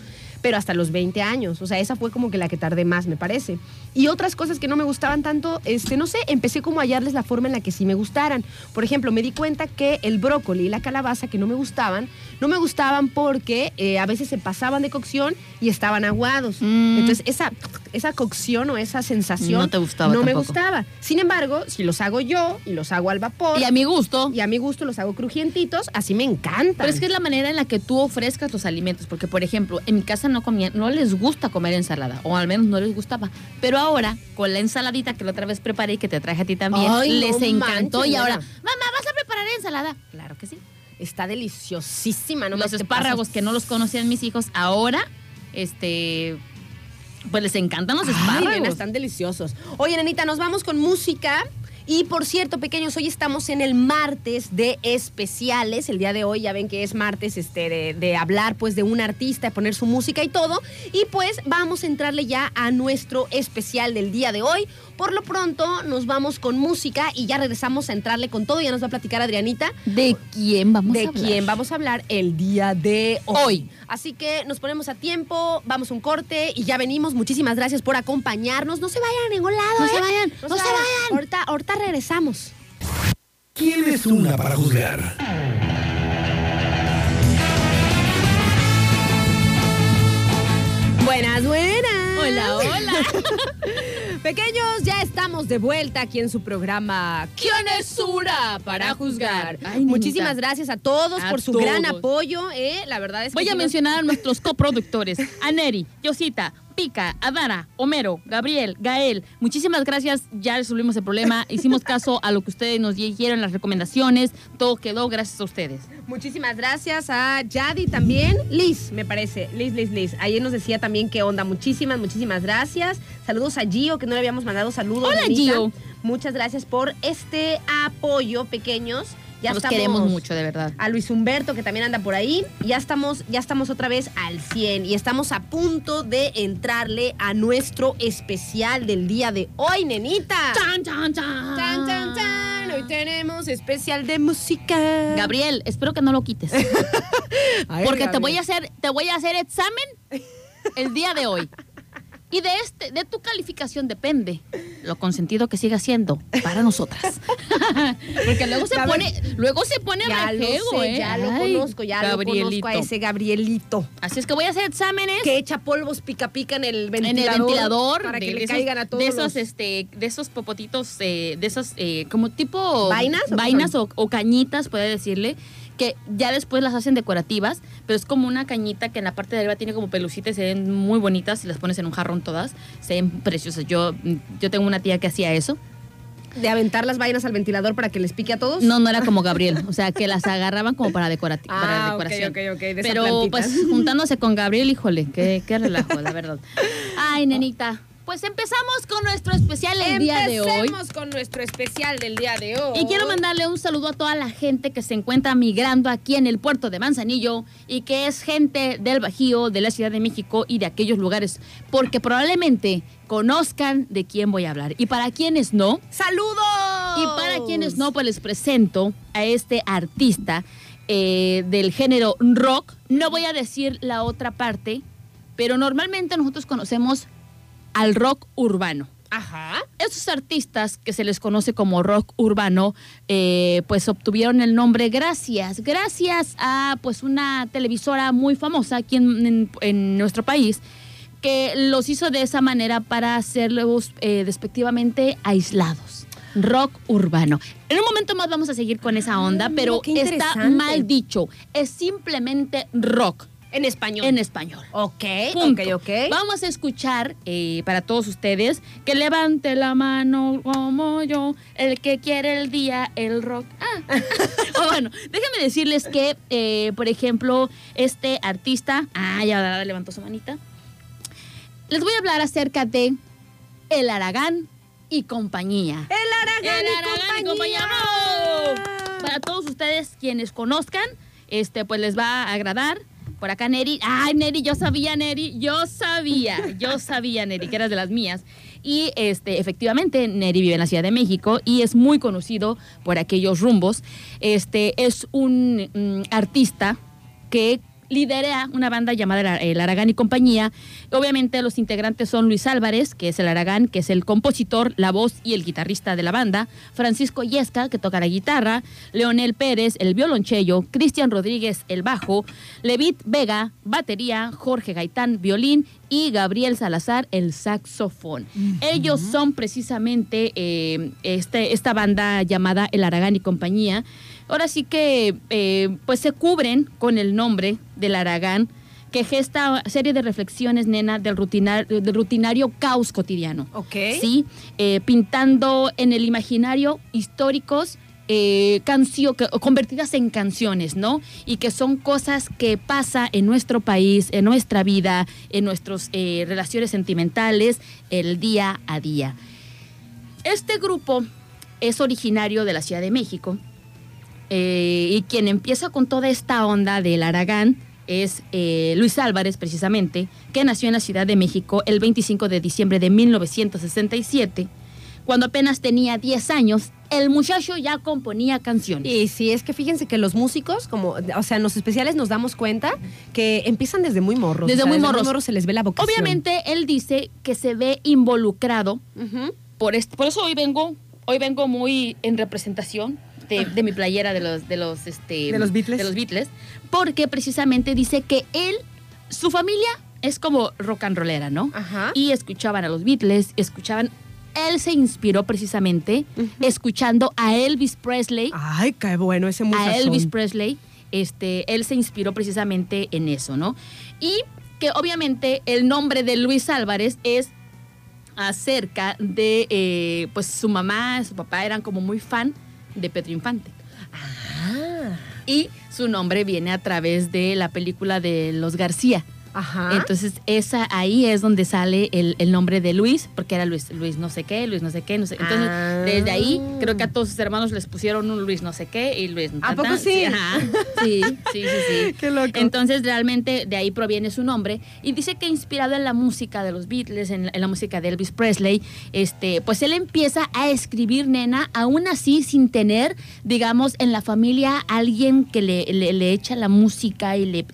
Pero hasta los 20 años, o sea, esa fue como que la que tardé más, me parece. Y otras cosas que no me gustaban tanto, este, no sé, empecé como a hallarles la forma en la que sí me gustaran. Por ejemplo, me di cuenta que el brócoli y la calabaza que no me gustaban, no me gustaban porque eh, a veces se pasaban de cocción y estaban aguados. Mm. Entonces, esa, esa cocción o esa sensación No te gustaba no me gustaba. Sin embargo, si los hago yo y los hago al vapor Y a mi gusto. y a mi gusto los hago crujientitos, así me encantan. Pero es que es la manera en la que tú ofrezcas los alimentos, porque por ejemplo, en mi casa no comían, no les gusta comer ensalada, o al menos no les gustaba. Pero ahora, con la ensaladita que la otra vez preparé y que te traje a ti también, Ay, no les encantó manches, y ahora, mamá, ¿vas a preparar ensalada? Claro que sí. Está deliciosísima, ¿no? los espárragos que no los conocían mis hijos, ahora, este, pues les encantan los Ay, espárragos. nena, están deliciosos. Oye, nenita, nos vamos con música. Y por cierto, pequeños, hoy estamos en el martes de especiales. El día de hoy ya ven que es martes este, de, de hablar pues de un artista, de poner su música y todo. Y pues vamos a entrarle ya a nuestro especial del día de hoy. Por lo pronto nos vamos con música y ya regresamos a entrarle con todo. Ya nos va a platicar Adrianita ¿De quién vamos de a hablar? quién vamos a hablar el día de hoy. Hoy. Así que nos ponemos a tiempo, vamos a un corte y ya venimos. Muchísimas gracias por acompañarnos. No se vayan a ningún lado. No ¿eh? se vayan, no se vayan. Ahorita, ahorita regresamos. ¿Quién es una para juzgar? Buenas, buenas. Hola, hola. <laughs> Pequeños, ya estamos de vuelta aquí en su programa ¿Quién es una para juzgar? Ay, Muchísimas nenita. gracias a todos A por su gran apoyo. ¿eh? La verdad es que Voy a mencionar a nuestros coproductores: <laughs> a Neri, Yosita, Pica, Adara, Homero, Gabriel, Gael. Muchísimas gracias. Ya resolvimos el problema. <laughs> Hicimos caso a lo que ustedes nos dijeron, las recomendaciones. Todo quedó gracias a ustedes. Muchísimas gracias a Yadi también. Liz, me parece. Liz, Liz, Liz. Ayer nos decía también qué onda. Muchísimas, muchísimas gracias. Saludos a Gio, que no le habíamos mandado saludos. Hola. Gio. Muchas gracias por este apoyo, pequeños. Ya Los estamos- queremos mucho, de verdad. A Luis Humberto, que también anda por ahí. Ya estamos, ya estamos otra vez al 100 y estamos a punto de entrarle a nuestro especial del día de hoy, nenita. ¡Chan, chan, chan! Tan, tan, tan. Hoy tenemos especial de música. Gabriel, espero que no lo quites. <laughs> Ay, Porque te voy a hacer, te voy a hacer examen el día de hoy. Y de este, de tu calificación depende lo consentido que siga siendo para nosotras. <laughs> Porque luego se pone, luego se pone Ya lo rejego, sé, ¿eh? ya lo Ay, conozco, ya lo conozco a ese Gabrielito. Así es que voy a hacer exámenes Que echa polvos pica pica en el en ventilador. el ventilador Para de, que le esos, caigan a todos. de esos, los- este, de esos popotitos, eh, de esos eh, como tipo ¿Vainas vainas o cañitas, puede decirle, que ya después las hacen decorativas, pero es como una cañita que en la parte de arriba tiene como pelucitas, se ven muy bonitas si las pones en un jarrón todas, se ven preciosas. Yo, yo tengo una tía que hacía eso. De aventar las vainas al ventilador para que les pique a todos. No, no era como Gabriel, o sea, que las agarraban como para, decorati- para Ah, ok, decoración. ok, ok, de esa Pero pues juntándose con Gabriel, híjole, qué, qué relajo, la verdad. <laughs> Ay, nenita. Pues empezamos con nuestro especial el día de hoy. Empecemos con nuestro especial del día de hoy. Y quiero mandarle un saludo a toda la gente que se encuentra migrando aquí en el puerto de Manzanillo y que es gente del Bajío, de la Ciudad de México y de aquellos lugares, porque probablemente conozcan de quién voy a hablar. Y para quienes no, ¡Saludos! y para quienes no, pues les presento a este artista eh, del género rock. No voy a decir la otra parte, pero normalmente nosotros conocemos al rock urbano. Ajá. Estos artistas que se les conoce como rock urbano, eh, pues obtuvieron el nombre gracias, gracias a pues una televisora muy famosa aquí en, en- en nuestro país que los hizo de esa manera para hacerlos eh, despectivamente aislados. Rock urbano. En un momento más vamos a seguir con esa onda, Ah, pero está mal dicho. Es simplemente rock En español. en español. Ok, Punto. ok, ok. Vamos a escuchar eh, para todos ustedes que levante la mano como yo, el que quiere el día, el rock. Ah. <laughs> O bueno, déjenme decirles que, eh, por ejemplo, este artista, ah, ya levantó su manita. Les voy a hablar acerca de El Aragán y compañía. El Aragán, El y Aragán y compañía. compañía. Para todos ustedes quienes conozcan, este pues les va a agradar. Por acá Neri, ay Neri, yo sabía Neri, yo sabía, yo <laughs> sabía Neri, que eras de las mías. Y este, efectivamente, Neri vive en la Ciudad de México y es muy conocido por aquellos rumbos. Este es un mm, artista que lidera una banda llamada el el Aragán y compañía. Obviamente los integrantes son Luis Álvarez, que es el Aragán, que es el compositor, la voz y el guitarrista de la banda, Francisco Yesca, que toca la guitarra, Leonel Pérez, el violonchelo, Cristian Rodríguez, el bajo, Levit Vega, batería, Jorge Gaitán, violín. Y Gabriel Salazar, el saxofón. Ellos son precisamente eh, este, esta banda llamada El Aragán y compañía. Ahora sí que eh, pues se cubren con el nombre del Aragán, que gesta serie de reflexiones, nena, del, rutinar- del rutinario caos cotidiano. Ok. Sí, eh, pintando en el imaginario históricos eh, cancio- convertidas en canciones, ¿no? Y que son cosas que pasa en nuestro país, en nuestra vida, en nuestras relaciones sentimentales, el día a día. Este grupo es originario de la Ciudad de México eh, y quien empieza con toda esta onda del Aragán es eh, Luis Álvarez, precisamente, que nació en la Ciudad de México el 25 de diciembre de 1967. Cuando apenas tenía 10 años, el muchacho ya componía canciones. Y sí, es que fíjense que los músicos, como, o sea, en los especiales nos damos cuenta que empiezan desde muy morros. Desde o sea, muy morros. se les ve la vocación. Obviamente, él dice que se ve involucrado por est- por eso hoy vengo hoy vengo muy en representación de, de mi playera de los de los este ¿De los Beatles? de los Beatles porque precisamente dice que él su familia es como rock and rollera no Ajá. y escuchaban a los Beatles escuchaban él se inspiró precisamente escuchando a Elvis Presley Ay, qué bueno ese musazón. a Elvis Presley, este, él se inspiró precisamente en eso, ¿no? Y que obviamente el nombre de Luis Álvarez es acerca de, eh, pues su mamá, su papá eran como muy fan de Pedro Infante. Ah. Y su nombre viene a través de la película de Los García. Ajá. Entonces, esa ahí es donde sale el, el nombre de Luis, porque era Luis, Luis no sé qué, Luis no sé qué, no sé. Entonces, Ah. desde ahí, creo que a todos sus hermanos les pusieron un Luis no sé qué y Luis ¿A tan, poco tan. sí? ajá. sí, sí, sí, sí. <laughs> Qué loco. Entonces, realmente de ahí proviene su nombre. Y dice que inspirado en la música de los Beatles, en, en la música de Elvis Presley, este, pues él empieza a escribir, nena, aún así sin tener, digamos, en la familia alguien que le, le- le echa la música y le-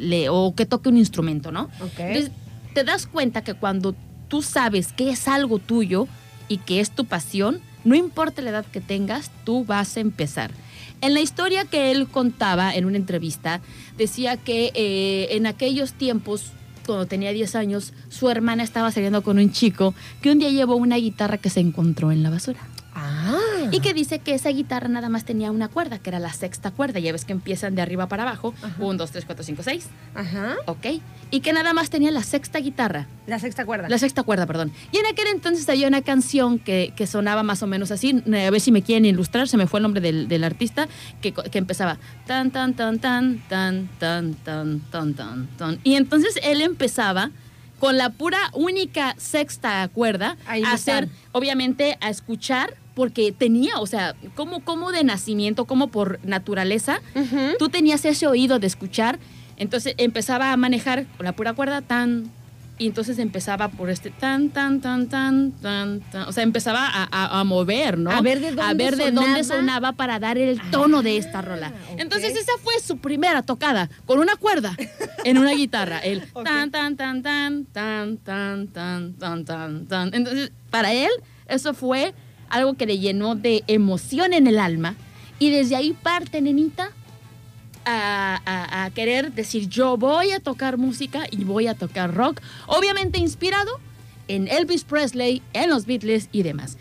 le- o que toque un instrumento, ¿no? Entonces, te das cuenta que cuando tú sabes que es algo tuyo y que es tu pasión, no importa la edad que tengas, tú vas a empezar. En la historia que él contaba en una entrevista, decía que eh, en aquellos tiempos, cuando tenía 10 años, su hermana estaba saliendo con un chico que un día llevó una guitarra que se encontró en la basura. Ah. Y que dice que esa guitarra nada más tenía una cuerda, que era la sexta cuerda. Ya ves que empiezan de arriba para abajo. 1, 2, 3, 4, 5, 6. Ajá. ¿Ok? Y que nada más tenía la sexta guitarra. La sexta cuerda. La sexta cuerda, perdón. Y en aquel entonces había una canción que, que sonaba más o menos así. A ver si me quieren ilustrar, se me fue el nombre del, del artista, que, que empezaba tan, tan, tan, tan, tan, tan, tan, tan, tan, tan. Y entonces él empezaba con la pura única sexta cuerda A a hacer, obviamente, a escuchar, porque tenía, o sea, como, como de nacimiento, como por naturaleza, Ujú. tú tenías ese oído de escuchar, entonces empezaba a manejar con la pura cuerda tan y entonces empezaba por este tan tan tan tan tan tan, o sea, empezaba a, a- a mover, ¿no? A ver de a dónde ver de dónde sonaba. sonaba para dar el tono de esta rola. ok. Entonces esa fue su primera tocada con una cuerda en una guitarra, el tan tan tan tan tan tan tan tan tan tan. Entonces, para él eso fue algo que le llenó de emoción en el alma y desde ahí parte, nenita, a, a- a querer decir yo voy a tocar música y voy a tocar rock, obviamente inspirado en Elvis Presley, en los Beatles y demás.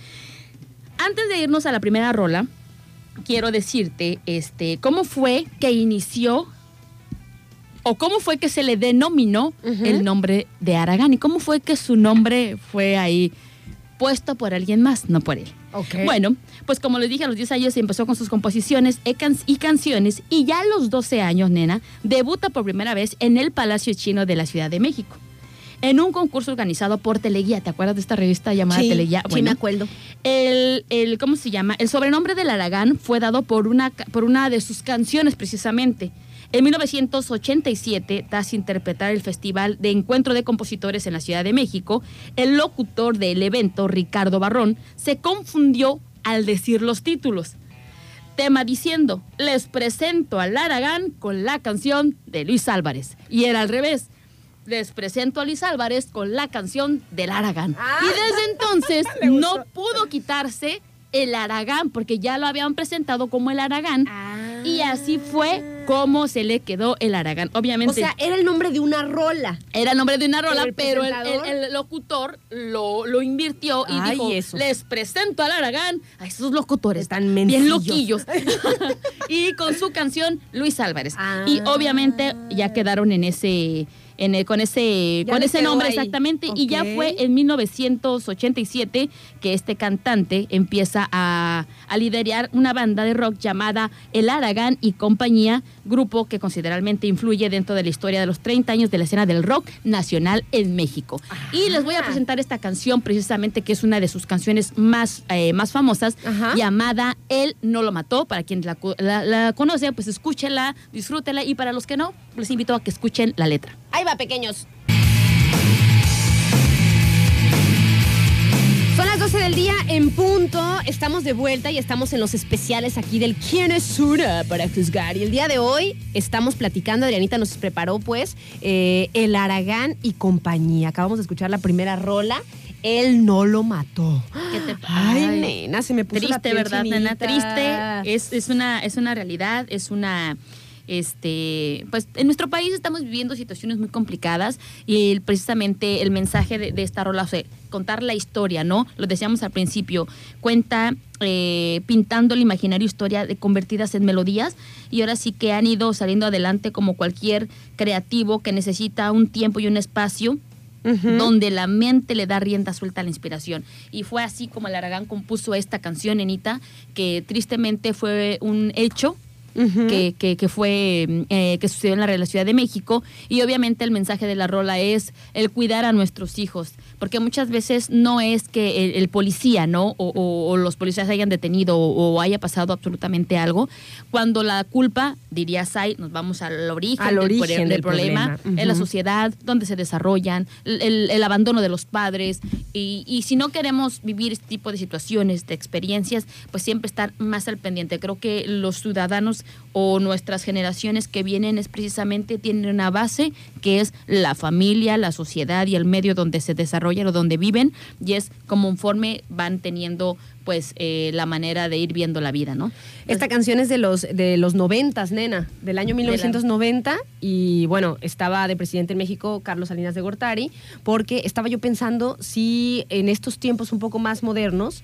Antes de irnos a la primera rola, quiero decirte este, cómo fue que inició o cómo fue que se le denominó el nombre de Aragán y cómo fue que su nombre fue ahí puesto por alguien más, no por él. Ok. Bueno, pues como les dije, a los 10 años empezó con sus composiciones y canciones y ya a los 12 años, nena, debuta por primera vez en el Palacio Chino de la Ciudad de México. En un concurso organizado por Teleguía. ¿Te acuerdas de esta revista llamada sí, Teleguía? sí me acuerdo. el, el- ¿cómo se llama? El sobrenombre del Aragán fue dado por una, por una de sus canciones precisamente. En 1987, tras interpretar el Festival de Encuentro de Compositores en la Ciudad de México, el locutor del evento, Ricardo Barrón, se confundió al decir los títulos. Tema diciendo, les presento al Aragán con la canción de Luis Álvarez. Y era al revés. Les presento a Luis Álvarez con la canción del Aragán. Y desde <laughs> entonces no pudo quitarse el Aragán, porque ya lo habían presentado como el Aragán. Y así fue como se le quedó el Aragán. Obviamente. O sea, era el nombre de una rola. Era el nombre de una rola, pero el, presentador? el- el locutor lo, lo invirtió y Ay, dijo, les presento al Aragán a esos locutores. Están bien loquillos. <laughs> <laughs> y con su canción Luis Álvarez. Ah. Y obviamente ya quedaron en ese... En el- con ese, Ya con ese nombre ahí. exactamente y ya fue en 1987 que este cantante empieza a, a liderar una banda de rock llamada El Aragán y Compañía, grupo que considerablemente influye dentro de la historia de los 30 años de la escena del rock nacional en México. Y les voy a presentar esta canción precisamente que es una de sus canciones más, eh, más famosas, Ajá. llamada Él no lo mató. Para quien la, la, la conoce, pues escúchenla, disfrútenla y para los que no, les invito a que escuchen la letra. Ahí va, pequeños. 12 del día en punto. Estamos de vuelta y estamos en los especiales aquí del ¿Quién es una para juzgar? Y el día de hoy estamos platicando, Adrianita nos preparó pues eh, El Aragán y compañía. Acabamos de escuchar la primera rola. Él no lo mató. ¿Qué te <gasps> Ay, Ay. nena, se me puso la Triste, piel ¿verdad, nena? chinita. Triste. Es, es, una, es una realidad, es una... Este, pues en nuestro país estamos viviendo situaciones muy complicadas y el- precisamente el mensaje de, de esta rola, o sea, contar la historia, ¿no? Lo decíamos al principio, cuenta eh, pintando el imaginario historia de convertidas en melodías y ahora sí que han ido saliendo adelante como cualquier creativo que necesita un tiempo y un espacio donde la mente le da rienda suelta a la inspiración. Y fue así como el Aragán compuso esta canción, Enita, que tristemente fue un hecho. Que, que- que fue eh, que sucedió en la Ciudad de México. Y obviamente el mensaje de la rola es el cuidar a nuestros hijos porque muchas veces no es que el, el policía no o, o- o los policías hayan detenido o, o haya pasado absolutamente algo cuando la culpa diría Sai nos vamos al origen, Al del, pro- origen del del problema, problema. en la sociedad donde se desarrollan el, el- el abandono de los padres. Y, y si no queremos vivir este tipo de situaciones de experiencias pues siempre estar más al pendiente. Creo que los ciudadanos o nuestras generaciones que vienen es precisamente tienen una base que es la familia la sociedad y el medio donde se desarrollan o donde viven y es como conforme van teniendo pues eh, la manera de ir viendo la vida no Esta canción es de los de los noventas, nena, del año 1990 y bueno, estaba de presidente en México Carlos Salinas de Gortari, porque estaba yo pensando si en estos tiempos un poco más modernos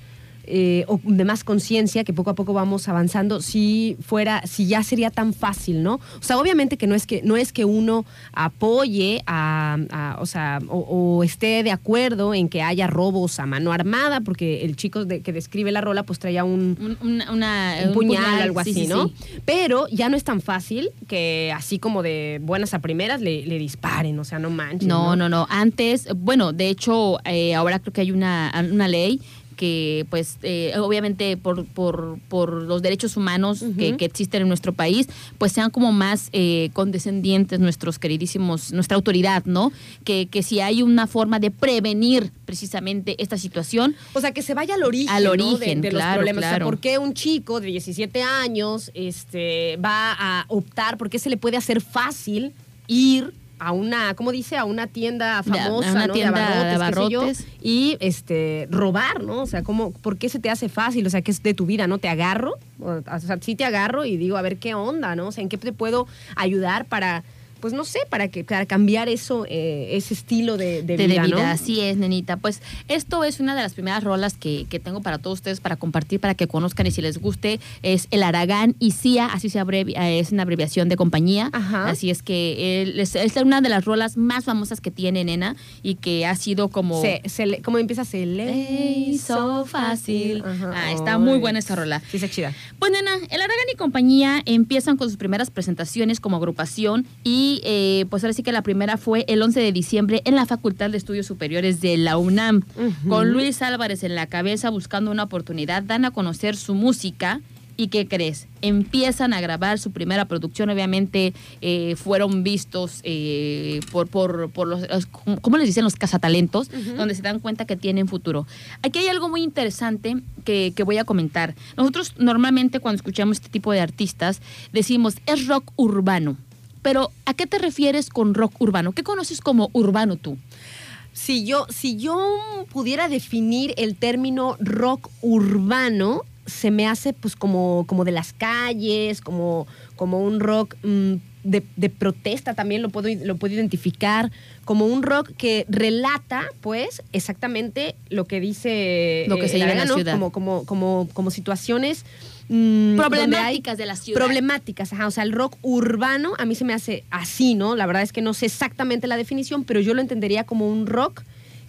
eh, o de más conciencia, que poco a poco vamos avanzando, si fuera, si ya sería tan fácil, ¿no? O sea, obviamente que no es que, no es que uno apoye a, a- o sea, o, o esté de acuerdo en que haya robos a mano armada, porque el chico de- que describe la rola pues traía un, Un- una, una- un un puñal, algo sí, así, sí, ¿no? sí. Pero ya no es tan fácil que así como de buenas a primeras le, le disparen, o sea, no manches. No, no, no. Antes, bueno, de hecho, eh, ahora creo que hay una, una ley que, pues, eh, obviamente por, por, por los derechos humanos que, existen en nuestro país, pues sean como más eh, condescendientes nuestros queridísimos, nuestra autoridad, ¿no? Que, que si hay una forma de prevenir precisamente esta situación, O sea, que se vaya al origen, Al ¿no? de- origen, de, los claro, problemas. O sea, claro. ¿por qué un chico de 17 años este, va a optar? ¿Por qué se le puede hacer fácil ir a una, ¿cómo dice? A una tienda famosa, una ¿no? tienda de qué sé yo, abarrotes. y este, robar, ¿no? O sea, ¿cómo, ¿por qué se te hace fácil? O sea, que es de tu vida, ¿no? Te agarro, o, o sea, sí te agarro y digo, a ver qué onda, ¿no? O sea, ¿en qué te puedo ayudar para, pues no sé, para, que, para cambiar eso, eh, ese estilo de, de de, vida, de vida. ¿no? Así es, nenita. Pues esto es una de las primeras rolas que, que tengo para todos ustedes para compartir, para que conozcan y si les guste. Es el Aragán y CIA, así se abrevia, es una abreviación de compañía. Ajá. Así es que él es, es una de las rolas más famosas que tiene, nena, y que ha sido como... Se, se le- ¿Cómo empieza? Se le hizo fácil. Ajá. Ah, está muy buena esta rola. Sí, está chida. Pues nena, el Aragán y compañía empiezan con sus primeras presentaciones como agrupación y eh, pues ahora sí que la primera fue el 11 de diciembre en la Facultad de Estudios Superiores de la UNAM. Con Luis Álvarez en la cabeza buscando una oportunidad, dan a conocer su música ¿Y qué crees? Empiezan a grabar su primera producción, obviamente eh, fueron vistos eh, por, por, por los, los- ¿cómo les dicen? Los cazatalentos, donde se dan cuenta que tienen futuro. Aquí hay algo muy interesante que, que voy a comentar. Nosotros normalmente cuando escuchamos este tipo de artistas decimos, es rock urbano. Pero, ¿a qué te refieres con rock urbano? ¿Qué conoces como urbano tú? Si yo, si yo pudiera definir el término rock urbano, se me hace pues como, como de las calles, como, como un rock mm, de, de protesta también lo puedo, lo puedo identificar, como un rock que relata pues exactamente lo que dice Lo que se el vive en la ciudad. Como, como, como, como situaciones mm, Problemáticas de la ciudad. Problemáticas, ajá. O sea, el rock urbano a mí se me hace así, ¿no? La verdad es que no sé exactamente la definición, pero yo lo entendería como un rock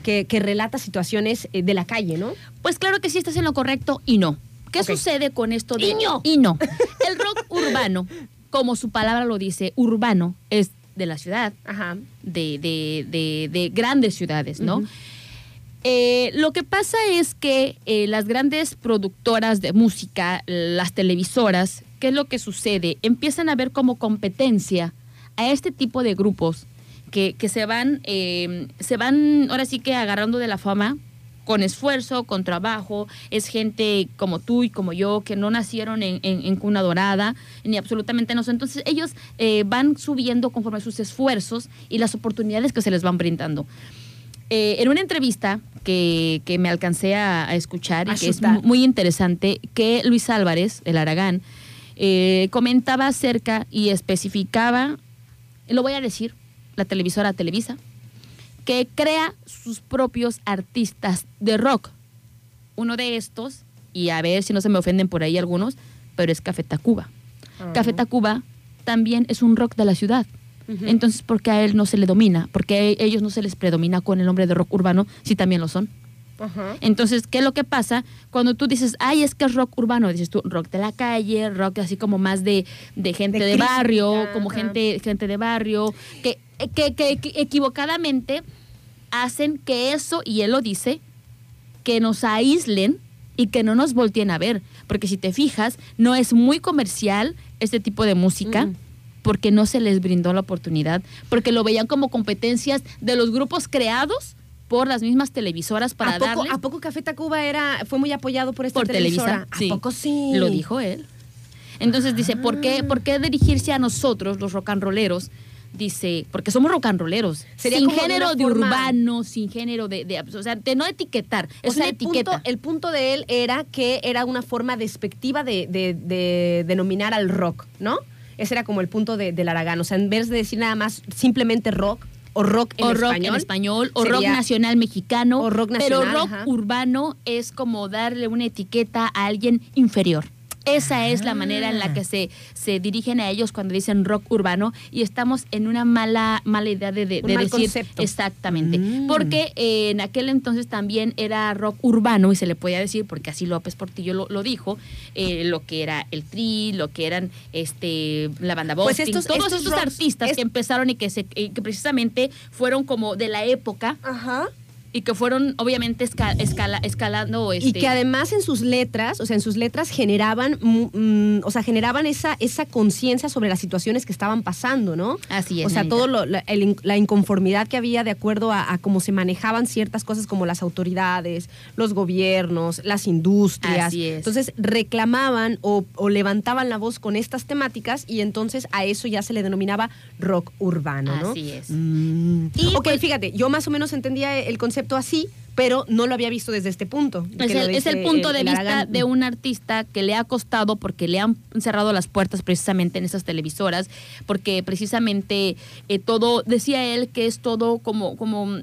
que, que relata situaciones eh, de la calle, ¿no? Pues claro que sí estás en lo correcto y no. ¿Qué sucede con esto de Y no. Y no. El rock <laughs> urbano, como su palabra lo dice, urbano es de la ciudad, Ajá. de, de- de- de grandes ciudades, ¿no? Eh, lo que pasa es que eh, las grandes productoras de música, las televisoras, ¿qué es lo que sucede? Empiezan a ver como competencia a este tipo de grupos que, que se van, eh, se van ahora sí que agarrando de la fama con esfuerzo, con trabajo, es gente como tú y como yo que no nacieron en, en- en cuna dorada, ni absolutamente no. Entonces ellos eh, van subiendo conforme a sus esfuerzos y las oportunidades que se les van brindando. Eh, en una entrevista que, que me alcancé a, a escuchar y que es muy interesante, que Luis Álvarez, el Aragán, eh, comentaba acerca y especificaba, lo voy a decir, la televisora Televisa, que crea sus propios artistas de rock. Uno de estos, y a ver si no se me ofenden por ahí algunos, pero es Café Tacuba. Café Tacuba también es un rock de la ciudad. Entonces, ¿por qué a él no se le domina? ¿Por qué a ellos no se les predomina con el nombre de rock urbano si también lo son? Entonces, ¿qué es lo que pasa cuando tú dices, ay, es que es rock urbano? Dices tú, rock de la calle, rock así como más de, de gente De barrio, como gente, gente de barrio, que, que, que- que equivocadamente hacen que eso, y él lo dice, que nos aíslen y que no nos volteen a ver. Porque si te fijas, no es muy comercial este tipo de música. Porque no se les brindó la oportunidad, porque lo veían como competencias de los grupos creados por las mismas televisoras para ¿A poco, darles ¿A poco Café Tacuba era, fue muy apoyado por esta por televisora? Televisa. sí. ¿A poco sí? Lo dijo él. Entonces dice, ¿por qué, ¿por qué dirigirse a nosotros, los rolleros? Dice, porque somos rolleros. Sería sin de género de urbano, sin género de, de- O sea, de no etiquetar. Es o sea, una el etiqueta. punto, el punto de él era que era una forma despectiva de, de- de denominar al rock, ¿no? Ese era como el punto de- del Aragán. O sea, en vez de decir nada más simplemente rock o rock en o rock español. en español, o rock nacional mexicano. o rock Pero rock ajá. urbano es como darle una etiqueta a alguien inferior. Esa es la manera en la que se, se dirigen a ellos cuando dicen rock urbano y estamos en una mala, mala idea de, de- Un de mal decir concepto. exactamente. Mm. Porque eh, en aquel entonces también era rock urbano y se le podía decir, porque así López Portillo lo, lo dijo, eh, lo que era el Tri, lo que eran este la banda Pues Boston, estos- todos estos estos rocks, artistas es- que empezaron y que, se, y que precisamente fueron como de la época Ajá. Y que fueron obviamente esca- escala- escalando Y este, que además en sus letras, o sea, en sus letras generaban, mm, mm, o sea, generaban esa, esa conciencia sobre las situaciones que estaban pasando, ¿no? Así es, O sea, Nanita. todo lo- la, el in- la inconformidad que había de acuerdo a, a cómo se manejaban ciertas cosas como las autoridades, los gobiernos, las industrias. Así es. Entonces reclamaban o, o levantaban la voz con estas temáticas y entonces a eso ya se le denominaba rock urbano, ¿no? Así es. Y ok, fíjate, yo más o menos entendía el concepto así, pero no lo había visto desde este punto. Es el, es el dice punto de vista de un artista que le ha costado porque le han cerrado las puertas precisamente en esas televisoras, porque precisamente eh, todo, decía él que es todo como, como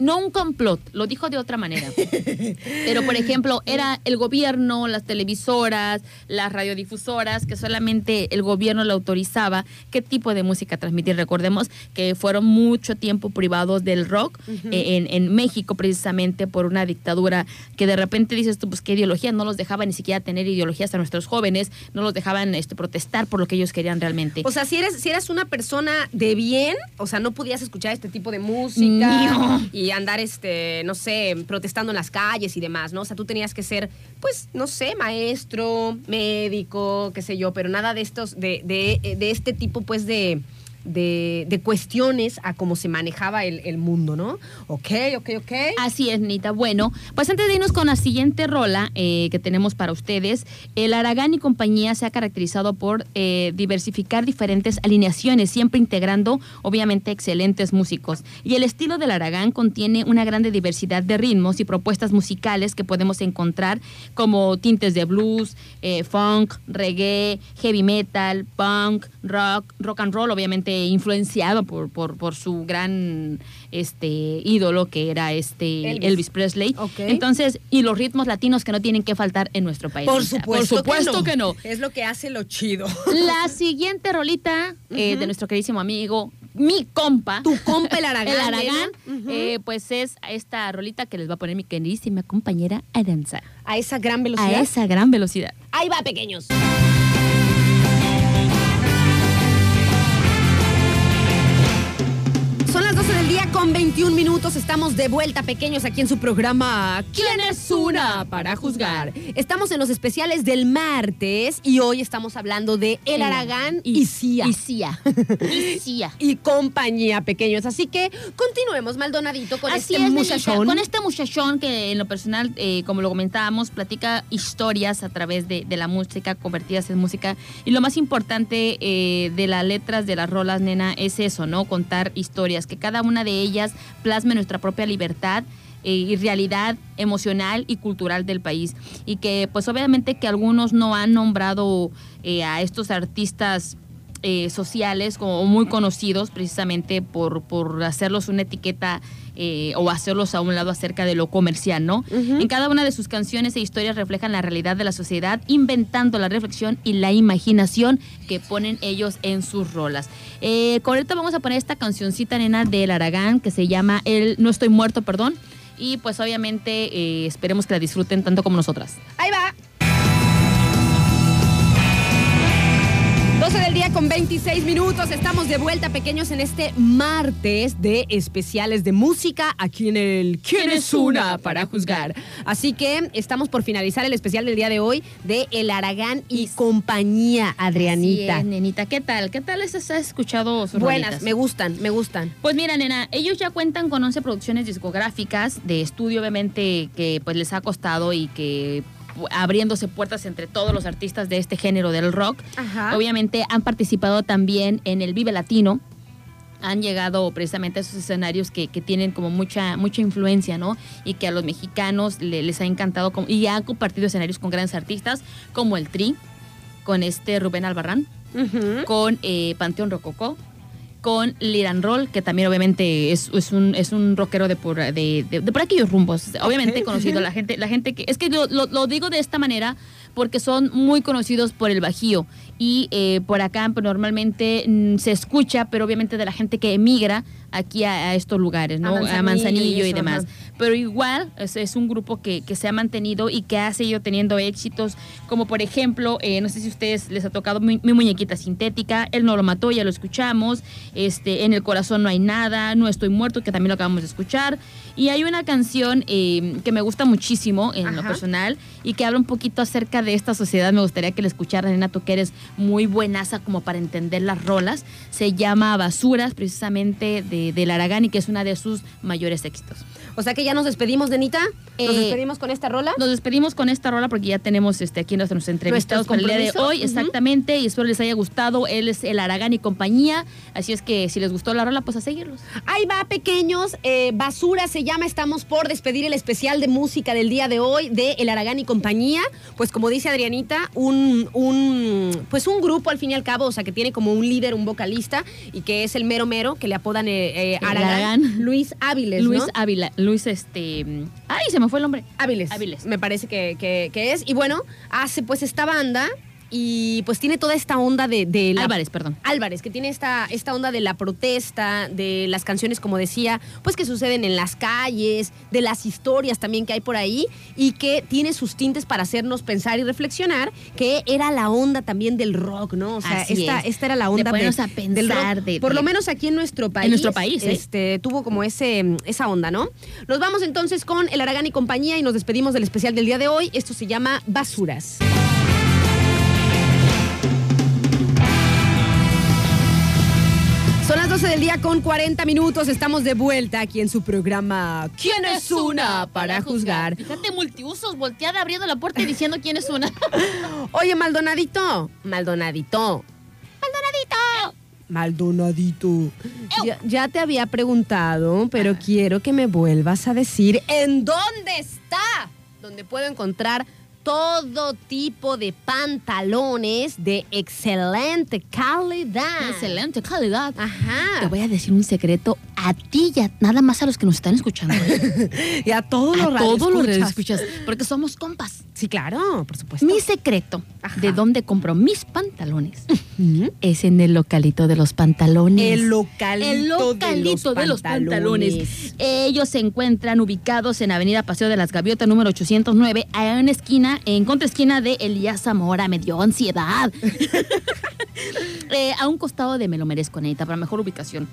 no un complot, lo dijo de otra manera. <laughs> Pero, por ejemplo, era el gobierno, las televisoras, las radiodifusoras, que solamente el gobierno le autorizaba qué tipo de música transmitir. Recordemos que fueron mucho tiempo privados del rock eh, en, en México, precisamente por una dictadura que de repente dices tú, pues qué ideología, no los dejaba ni siquiera tener ideologías a nuestros jóvenes, no los dejaban este, protestar por lo que ellos querían realmente. O sea, si eres, si eres una persona de bien, o sea, no podías escuchar este tipo de música No. y andar, este, no sé, protestando en las calles y demás, ¿no? O sea, tú tenías que ser, pues, no sé, maestro, médico, qué sé yo, pero nada de estos, de, de, de este tipo, pues, de de, de cuestiones a cómo se manejaba el, el mundo, ¿no? Ok, ok, ok. Así es, Nita. Bueno, pues antes de irnos con la siguiente rola eh, que tenemos para ustedes, el Aragán y compañía se ha caracterizado por eh, diversificar diferentes alineaciones, siempre integrando, obviamente, excelentes músicos. Y el estilo del Aragán contiene una grande diversidad de ritmos y propuestas musicales que podemos encontrar como tintes de blues, eh, funk, reggae, heavy metal, punk, rock, rock and roll, obviamente influenciado por, por, por su gran este ídolo que era este Elvis. Elvis, Presley. Ok. Entonces, y los ritmos latinos que no tienen que faltar en nuestro país. Por supuesto, Por supuesto que, no. Es lo que hace lo chido. La siguiente rolita eh, de nuestro queridísimo amigo, mi compa. Tu compa el Aragán. <laughs> El Aragán. Ujú. eh, pues es esta rolita que les va a poner mi queridísima compañera Aranza. a esa gran A velocidad. esa gran velocidad. Ahí va, pequeños. Con 21 minutos. Estamos de vuelta, pequeños, aquí en su programa ¿Quién es una para juzgar? Estamos en los especiales del martes y hoy estamos hablando de El Aragán y, Cia. Y Cia. Y Cia. <laughs> Y compañía, pequeños. Así que continuemos, Maldonadito, con Así este es, muchachón. Con este muchachón que en lo personal, eh, como lo comentábamos, platica historias a través de, de la música, convertidas en música. Y lo más importante eh, de las letras de las rolas, nena, es eso, ¿no? Contar historias, que cada una de ellas plasme nuestra propia libertad. eh, y realidad emocional y cultural del país y que pues obviamente que algunos no han nombrado eh, a estos artistas eh, sociales como muy conocidos precisamente por, por hacerlos una etiqueta eh, o hacerlos a un lado acerca de lo comercial, ¿no? En cada una de sus canciones e historias reflejan la realidad de la sociedad, inventando la reflexión y la imaginación que ponen ellos en sus rolas. Eh, con ahorita vamos a poner esta cancioncita, nena, del Aragán, que se llama El No Estoy Muerto, perdón. Y pues obviamente eh, esperemos que la disfruten tanto como nosotras. Ahí va. 12 del día con 26 minutos. Estamos de vuelta, pequeños, en este martes de especiales de música aquí en el ¿Quién es una para juzgar? Así que estamos por finalizar el especial del día de hoy de El Aragán y compañía, Adrianita. Así es, nenita, ¿qué tal? ¿Qué tal has has escuchado sus Buenas, rolitas? me gustan, me gustan. Pues mira, nena, ellos ya cuentan con 11 producciones discográficas de estudio, obviamente, que pues les ha costado y que abriéndose puertas entre todos los artistas de este género del rock. Ajá. Obviamente han participado también en el Vive Latino. Han llegado precisamente a esos escenarios que, que tienen como mucha, mucha influencia, ¿no? Y que a los mexicanos le- les ha encantado como- y han compartido escenarios con grandes artistas como el Tri, con este Rubén Albarrán, con eh, Panteón Rococó, con Liran Roll, que también obviamente es, es un, es un rockero de por, de, de- de por aquellos rumbos. Obviamente conocido la gente, la gente que. Es que lo, lo- lo digo de esta manera porque son muy conocidos por el Bajío. Y eh, por acá normalmente mm, se escucha, pero obviamente de la gente que emigra aquí a, a estos lugares, ¿no? A A Manzanillo y eso, demás. ajá. Pero igual es, es un grupo que, que se ha mantenido y que ha seguido teniendo éxitos, como por ejemplo, eh, no sé si a ustedes les ha tocado mi, mi muñequita sintética, Él no lo mató, ya lo escuchamos, este, En el corazón no hay nada, No estoy muerto, que también lo acabamos de escuchar. Y hay una canción eh, que me gusta muchísimo en lo personal y que habla un poquito acerca de esta sociedad. Me gustaría que la escucharan, Nena, tú que eres muy buenaza como para entender las rolas. Se llama Basuras, precisamente de, del Aragán y que es una de sus mayores éxitos. O sea que ya nos despedimos, Denita. Nos Eh, despedimos con esta rola. Nos despedimos con esta rola porque ya tenemos este, aquí nuestros entrevistados para el día de hoy, exactamente, y espero les haya gustado. Él es el Aragán y compañía, así es que si les gustó la rola, pues a seguirlos. Ahí va, pequeños. eh, Basura se llama. Estamos por despedir el especial de música del día de hoy de El Aragán y compañía. Pues como dice Adrianita, un, un, pues un grupo al fin y al cabo, o sea, que tiene como un líder, un vocalista, y que es el mero mero, que le apodan eh, eh, Aragán. Aragán. Luis Áviles, Luis ¿no? Ávila, Luis este... Ay, se me fue el nombre. Áviles. Áviles. Me parece que, que- que es. Y bueno, hace pues esta banda y pues tiene toda esta onda de, de la- Álvarez, perdón. Álvarez, que tiene esta, esta onda de la protesta, de las canciones, como decía, pues que suceden en las calles, de las historias también que hay por ahí, y que tiene sus tintes para hacernos pensar y reflexionar, que era la onda también del rock, ¿no? O sea, esta, es. esta era la De onda ponernos a del pensar, rock. de- por lo de- menos aquí en nuestro país. nuestro país, ¿eh? Este, tuvo como ese, esa onda, ¿no? Nos vamos entonces con El Aragán y compañía y nos despedimos del especial del día de hoy. Esto se llama Basuras. Son las 12 del día con 40 minutos. Estamos de vuelta aquí en su programa ¿Quién es una para juzgar? Fíjate, multiusos, volteada abriendo la puerta y diciendo quién es una. <laughs> Oye, Maldonadito. Maldonadito. Maldonadito. Maldonadito. Ya, ya te había preguntado, pero quiero que me vuelvas a decir en dónde está. Donde puedo encontrar todo tipo de pantalones de excelente calidad. Excelente calidad. Ajá. Te voy a decir un secreto a ti y a nada más a los que nos están escuchando. ¿eh? <laughs> Y a todos los todos los escuchas, porque somos compas. Sí, claro, por supuesto. Mi secreto Ajá. de dónde compro mis pantalones es en el localito de los pantalones. El localito, El localito de los, pantalones. Ellos se encuentran ubicados en Avenida Paseo de las Gaviotas número 809, a una esquina, en contraesquina de Elías Zamora. Me dio ansiedad. <laughs> Eh, a un costado de Me lo merezco, Neita, para mejor ubicación.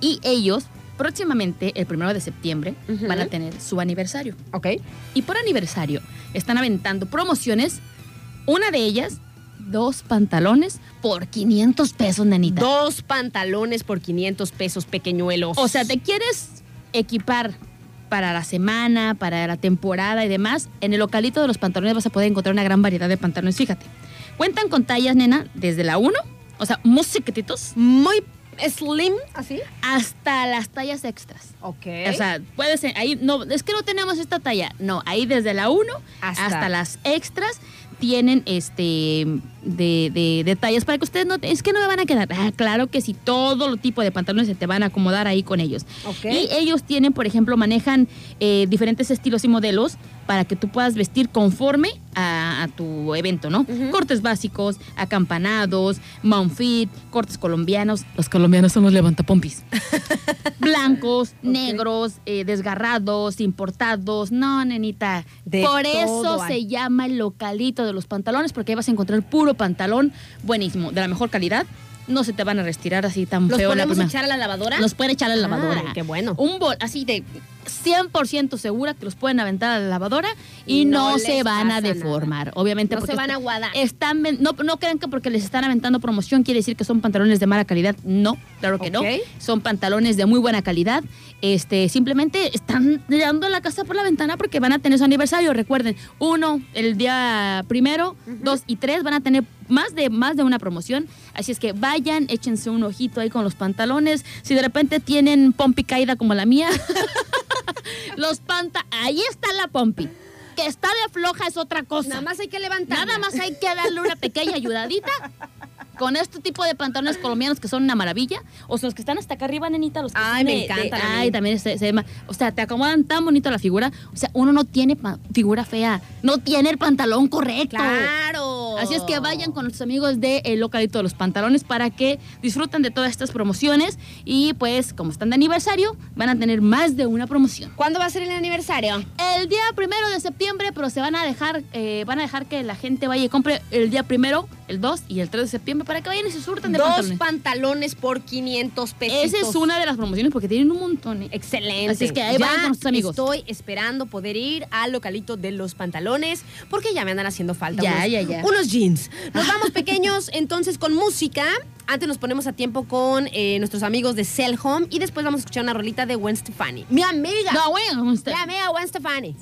Y ellos, próximamente, el primero de septiembre, van a tener su aniversario. Ok. Y por aniversario están aventando promociones. Una de ellas, dos pantalones por 500 pesos, nenita. Dos pantalones por 500 pesos pequeñuelos. O sea, te quieres equipar para la semana, para la temporada y demás. En el localito de los pantalones vas a poder encontrar una gran variedad de pantalones. Fíjate. Cuentan con tallas, nena, desde la 1, o sea, muy chiquititos, Muy slim, así. hasta las tallas extras. Ok. O sea, puedes ahí no es que no tenemos esta talla. No, ahí desde la 1 Hasta- hasta, las extras tienen este de, de, de tallas para que ustedes no es que no me van a quedar. Ah, claro que sí, todo lo tipo de pantalones se te van a acomodar ahí con ellos. Y ellos tienen, por ejemplo, manejan eh, diferentes estilos y modelos para que tú puedas vestir conforme a, a tu evento, ¿no? Cortes básicos, acampanados, mount fit, cortes colombianos. Los colombianos son los levantapompis. <laughs> Blancos, negros, eh, desgarrados, importados. No, nenita. De Por eso hay. se llama el localito de los pantalones, porque ahí vas a encontrar puro pantalón buenísimo, de la mejor calidad. No se te van a retirar así tan ¿Los feo la podemos primera. echar a la lavadora? Los pueden echar a la lavadora. Ay, qué bueno. Un bol así de 100% segura que los pueden aventar a la lavadora y No se van a deformar. Obviamente No porque se van a aguadar. Están no, no crean que porque les están aventando promoción quiere decir que son pantalones de mala calidad. No, claro que no. Son pantalones de muy buena calidad. Este, simplemente están dando la casa por la ventana porque van a tener su aniversario. Recuerden, uno, el día primero, dos y tres van a tener más de, más de una promoción. Así es que vayan, échense un ojito ahí con los pantalones. Si de repente tienen pompi caída como la mía, <laughs> los panta, ahí está la pompi. Que está de floja es otra cosa. Nada más hay que levantar. Nada más hay que darle una pequeña ayudadita con este tipo de pantalones colombianos que son una maravilla. O sea, los que están hasta acá arriba, nenita, los que Ay, me encantan. Ay, también se, se O sea, te acomodan tan bonito la figura. O sea, uno no tiene figura fea. No tiene el pantalón correcto. Claro. Así es que vayan con nuestros amigos de El Localito de los Pantalones para que disfruten de todas estas promociones. Y pues, como están de aniversario, van a tener más de una promoción. ¿Cuándo va a ser el aniversario? El día primero de septiembre, pero se van a dejar, eh, van a dejar que la gente vaya y compre el día primero, el 2 y el 3 de septiembre para que vayan y se surten de Dos pantalones. pantalones por 500 pesos. Esa es una de las promociones porque tienen un montón. ¿eh? Excelente. Así es que ahí Ya vayan con sus amigos. Estoy esperando poder ir al localito de los pantalones porque ya me andan haciendo falta Ya, unos, ya, ya. unos jeans. Nos vamos <laughs> pequeños entonces con música. Antes nos ponemos a tiempo con eh, nuestros amigos de Cell Home y después vamos a escuchar una rolita de Gwen Stefani. Mi amiga. No, bueno, Mi amiga Gwen Stefani.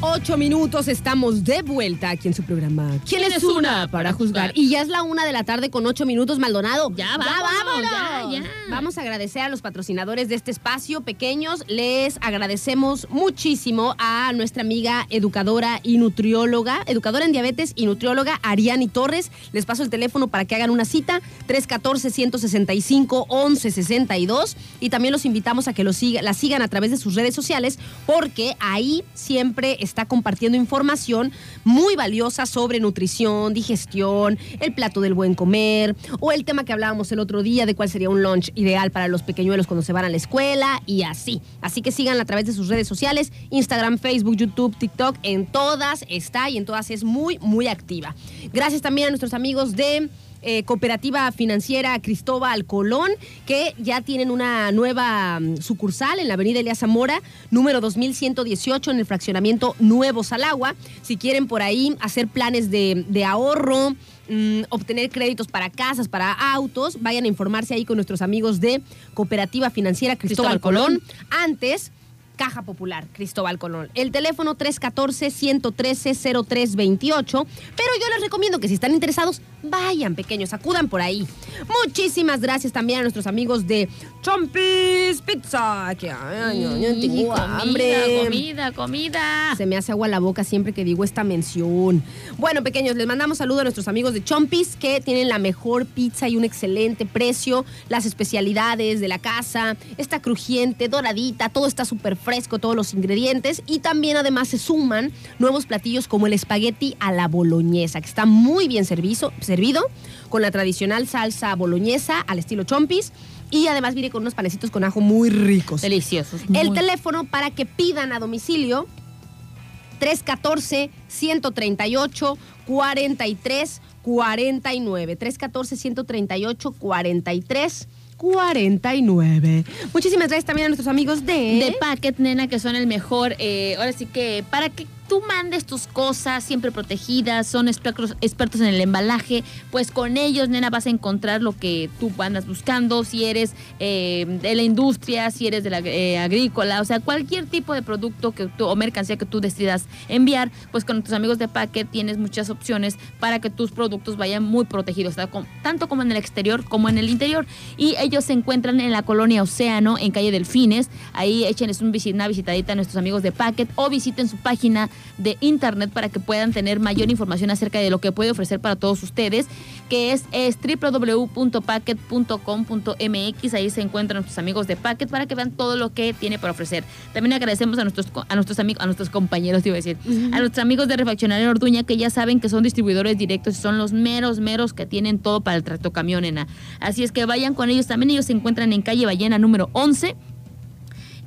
Ocho minutos estamos de vuelta aquí en su programa. ¿Quién, es una para juzgar? Y ya es la una de la tarde con ocho minutos, Maldonado. Ya vámonos, vámonos. ya, ya. Vamos a agradecer a los patrocinadores de este espacio, pequeños. Les agradecemos muchísimo a nuestra amiga educadora y nutrióloga, educadora en diabetes y nutrióloga Ariani Torres. Les paso el teléfono para que hagan una cita, 314-165-1162. Y también los invitamos a que los siga, la sigan a través de sus redes sociales, porque ahí siempre está compartiendo información muy valiosa sobre nutrición, digestión, el plato del buen comer, o el tema que hablábamos el otro día de cuál sería un lunch ideal para los pequeñuelos cuando se van a la escuela y así. Así que síganla a través de sus redes sociales, Instagram, Facebook, YouTube, TikTok, en todas está y en todas es muy, muy activa. Gracias también a nuestros amigos de eh, Cooperativa Financiera Cristóbal Colón, que ya tienen una nueva mm, sucursal en la avenida Elías Zamora, número 2118, en el fraccionamiento Nuevo Salagua. Si quieren por ahí hacer planes de, de ahorro, mm, obtener créditos para casas, para autos, vayan a informarse ahí con nuestros amigos de Cooperativa Financiera Cristóbal, Cristóbal Colón. Colón. Antes, Caja Popular, Cristóbal Colón. El teléfono 314-113-0328. Pero yo les recomiendo que si están interesados, vayan, pequeños, acudan por ahí. Muchísimas gracias también a nuestros amigos de Chompis Pizza. Que ay, ay, ay, tengo comida, hambre. comida, comida. Se me hace agua la boca siempre que digo esta mención. Bueno, pequeños, les mandamos saludos a nuestros amigos de Chompis que tienen la mejor pizza y un excelente precio. Las especialidades de la casa, está crujiente, doradita, todo está súper fresco, todos los ingredientes. Y también además se suman nuevos platillos como el espagueti a la boloñesa, que está muy bien servizo- servido con la tradicional salsa boloñesa al estilo Chompis. Y además viene con unos panecitos con ajo muy ricos. Deliciosos. El muy- teléfono para que pidan a domicilio 314-138-4349. 314-138-4349. Muchísimas gracias también a nuestros amigos de... de Packet, nena, que son el mejor. eh, ahora sí que para que tú mandes tus cosas siempre protegidas, son expertos, expertos en el embalaje, pues con ellos, nena, vas a encontrar lo que tú andas buscando, si eres eh, de la industria, si eres de la eh, agrícola, o sea, cualquier tipo de producto que o mercancía que tú decidas enviar, pues con tus amigos de Packet tienes muchas opciones para que tus productos vayan muy protegidos, tanto como en el exterior como en el interior. Y ellos se encuentran en la colonia Océano, en calle Delfines. Ahí échenles un una visitadita a nuestros amigos de Packet o visiten su página de internet para que puedan tener mayor información acerca de lo que puede ofrecer para todos ustedes, que es, es www.packet.com.mx. Ahí se encuentran nuestros amigos de Packet para que vean todo lo que tiene para ofrecer. También agradecemos a nuestros, a nuestros amigos, a nuestros compañeros, iba a decir, a nuestros amigos de Refaccionaria Orduña, que ya saben que son distribuidores directos y son los meros, meros que tienen todo para el tractocamión, nena. Así es que vayan con ellos. También ellos se encuentran en calle Ballena número 11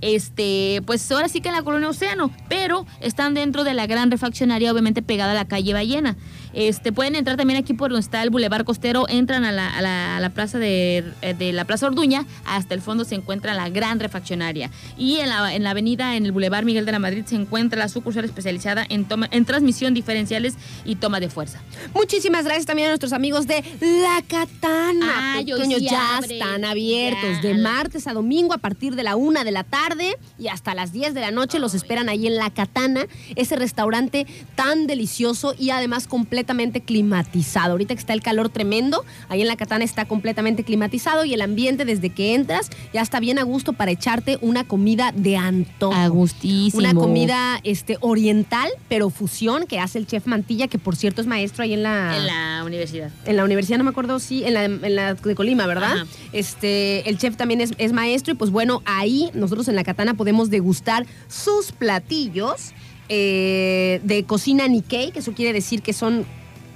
este, pues ahora sí que en la colonia Océano, pero están dentro de la gran refaccionaria, obviamente pegada a la calle Ballena. Este, pueden entrar también aquí por donde está el Boulevard Costero, entran a la, a la- a la plaza de, eh, de la Plaza Orduña, hasta el fondo se encuentra la gran refaccionaria. Y en la, en la avenida, en el Boulevard Miguel de la Madrid, se encuentra la sucursal especializada en, toma, en transmisión diferenciales y toma de fuerza. Muchísimas gracias también a nuestros amigos de La Katana. Ay, hoy Pequeños, sí ya abre. están abiertos Ya. de martes a domingo a partir de la una de la tarde y hasta las 10 de la noche. Los esperan ahí en La Katana, ese restaurante tan delicioso y además completamente climatizado. Ahorita que está el calor tremendo, ahí en La Katana está completamente climatizado y el ambiente desde que entras ya está bien a gusto para echarte una comida de antojo. A gustísimo. Una comida este, oriental, pero fusión, que hace el chef Mantilla, que por cierto es maestro ahí en la, En la universidad. en la universidad, no me acuerdo, sí, en la, en la de Colima, ¿verdad? Ajá. Este, el chef también es, es maestro y pues bueno, ahí nosotros en la katana podemos degustar sus platillos eh, de cocina Nikkei, que eso quiere decir que son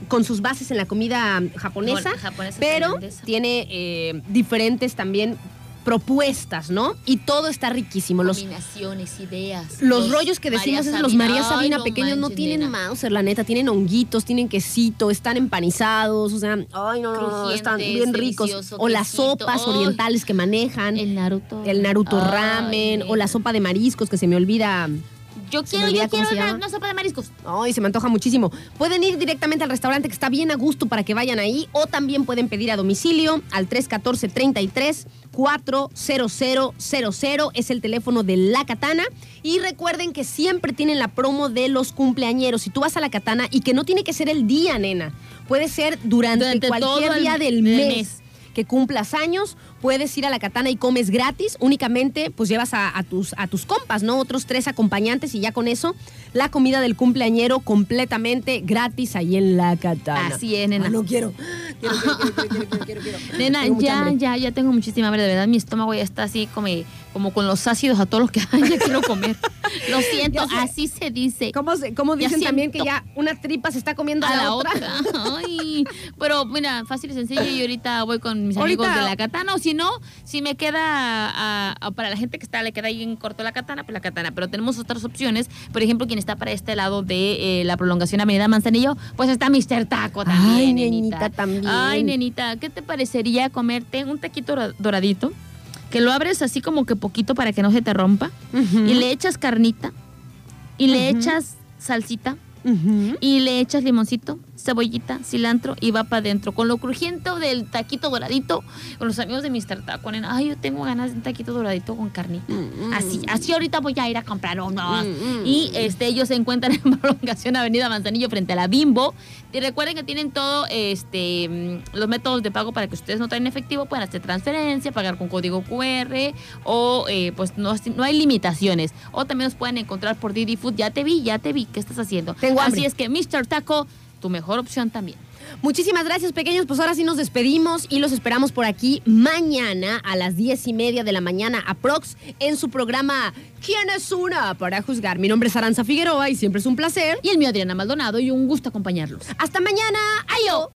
con sus bases en la comida japonesa, Bueno, japonesa, pero tailandesa. tiene eh, diferentes también propuestas, ¿no? Y todo está riquísimo. Los, Combinaciones, ideas. los rollos que decimos es los María Sabina. Pequeños no tienen. Mauser, la neta, tienen honguitos, tienen quesito, están empanizados, o sea, ay no, no, no, Crujientes, están bien ricos. O las quesito, sopas orientales que manejan, El Naruto. el Naruto Ay, ramen, o la sopa de mariscos que se me olvida Yo quiero, yo quiero una, una sopa de mariscos. Ay, se me antoja muchísimo. Pueden ir directamente al restaurante que está bien a gusto para que vayan ahí o también pueden pedir a domicilio al 314 33 40000 es el teléfono de La Katana y recuerden que siempre tienen la promo de los cumpleañeros. Si tú vas a La Katana y que no tiene que ser el día, nena, puede ser durante, cualquier día del del mes. mes. que cumplas años, puedes ir a la katana y comes gratis. Únicamente, pues llevas a, a tus, a tus compas, ¿no? Otros tres acompañantes y ya con eso, la comida del cumpleañero completamente gratis ahí en la katana. Así es, nena. Ah, no quiero. Quiero, quiero, quiero, quiero, quiero, quiero, quiero. Nena, Tengo ya, ya, ya tengo muchísima hambre. De verdad, mi estómago ya está así como, como con los ácidos a todos los que <laughs> hay. Ya quiero comer. Lo siento, así se dice. ¿Cómo, se- cómo dicen también que ya una tripa se está comiendo a la otra. Ay, pero mira, fácil y sencillo. Y ahorita voy con mis amigos de la katana. O si no, si me queda a- a- para la gente que está, le queda ahí en corto la katana, pues la katana. Pero tenemos otras opciones. Por ejemplo, quien está para este lado de eh, la prolongación Avenida Manzanillo, pues está Mr. Taco también. Ay, nenita. nenita, también. Ay, nenita, ¿qué te parecería comerte un taquito dora- doradito? Que lo abres así como que poquito para que no se te rompa. Y le echas carnita. Y le echas salsita y le echas limoncito, cebollita, cilantro y va para adentro. Con lo crujiente del taquito doradito, con los amigos de Mr. Taco. nena, Ay, yo tengo ganas de un taquito doradito con carnita. Así, así ahorita voy a ir a comprar unos. Y este, ellos se encuentran en <laughs> prolongación Avenida Manzanillo frente a la Bimbo. Y recuerden que tienen todo este mm, los métodos de pago para que ustedes no traen efectivo, pueden hacer transferencia, pagar con código QR o eh, pues no, no hay limitaciones. O también nos pueden encontrar por Didi Food. Ya te vi, ya te vi. ¿Qué estás haciendo? Tengo hambre. Así es que Mr. Taco, tu mejor opción también. Muchísimas gracias, pequeños. Pues ahora sí nos despedimos y los esperamos por aquí mañana a las diez y media de la mañana, aprox, en su programa ¿Quién es una? para juzgar. Mi nombre es Aranza Figueroa y siempre es un placer. Y el mío Adriana Maldonado y un gusto acompañarlos. Hasta mañana. ¡Ayo!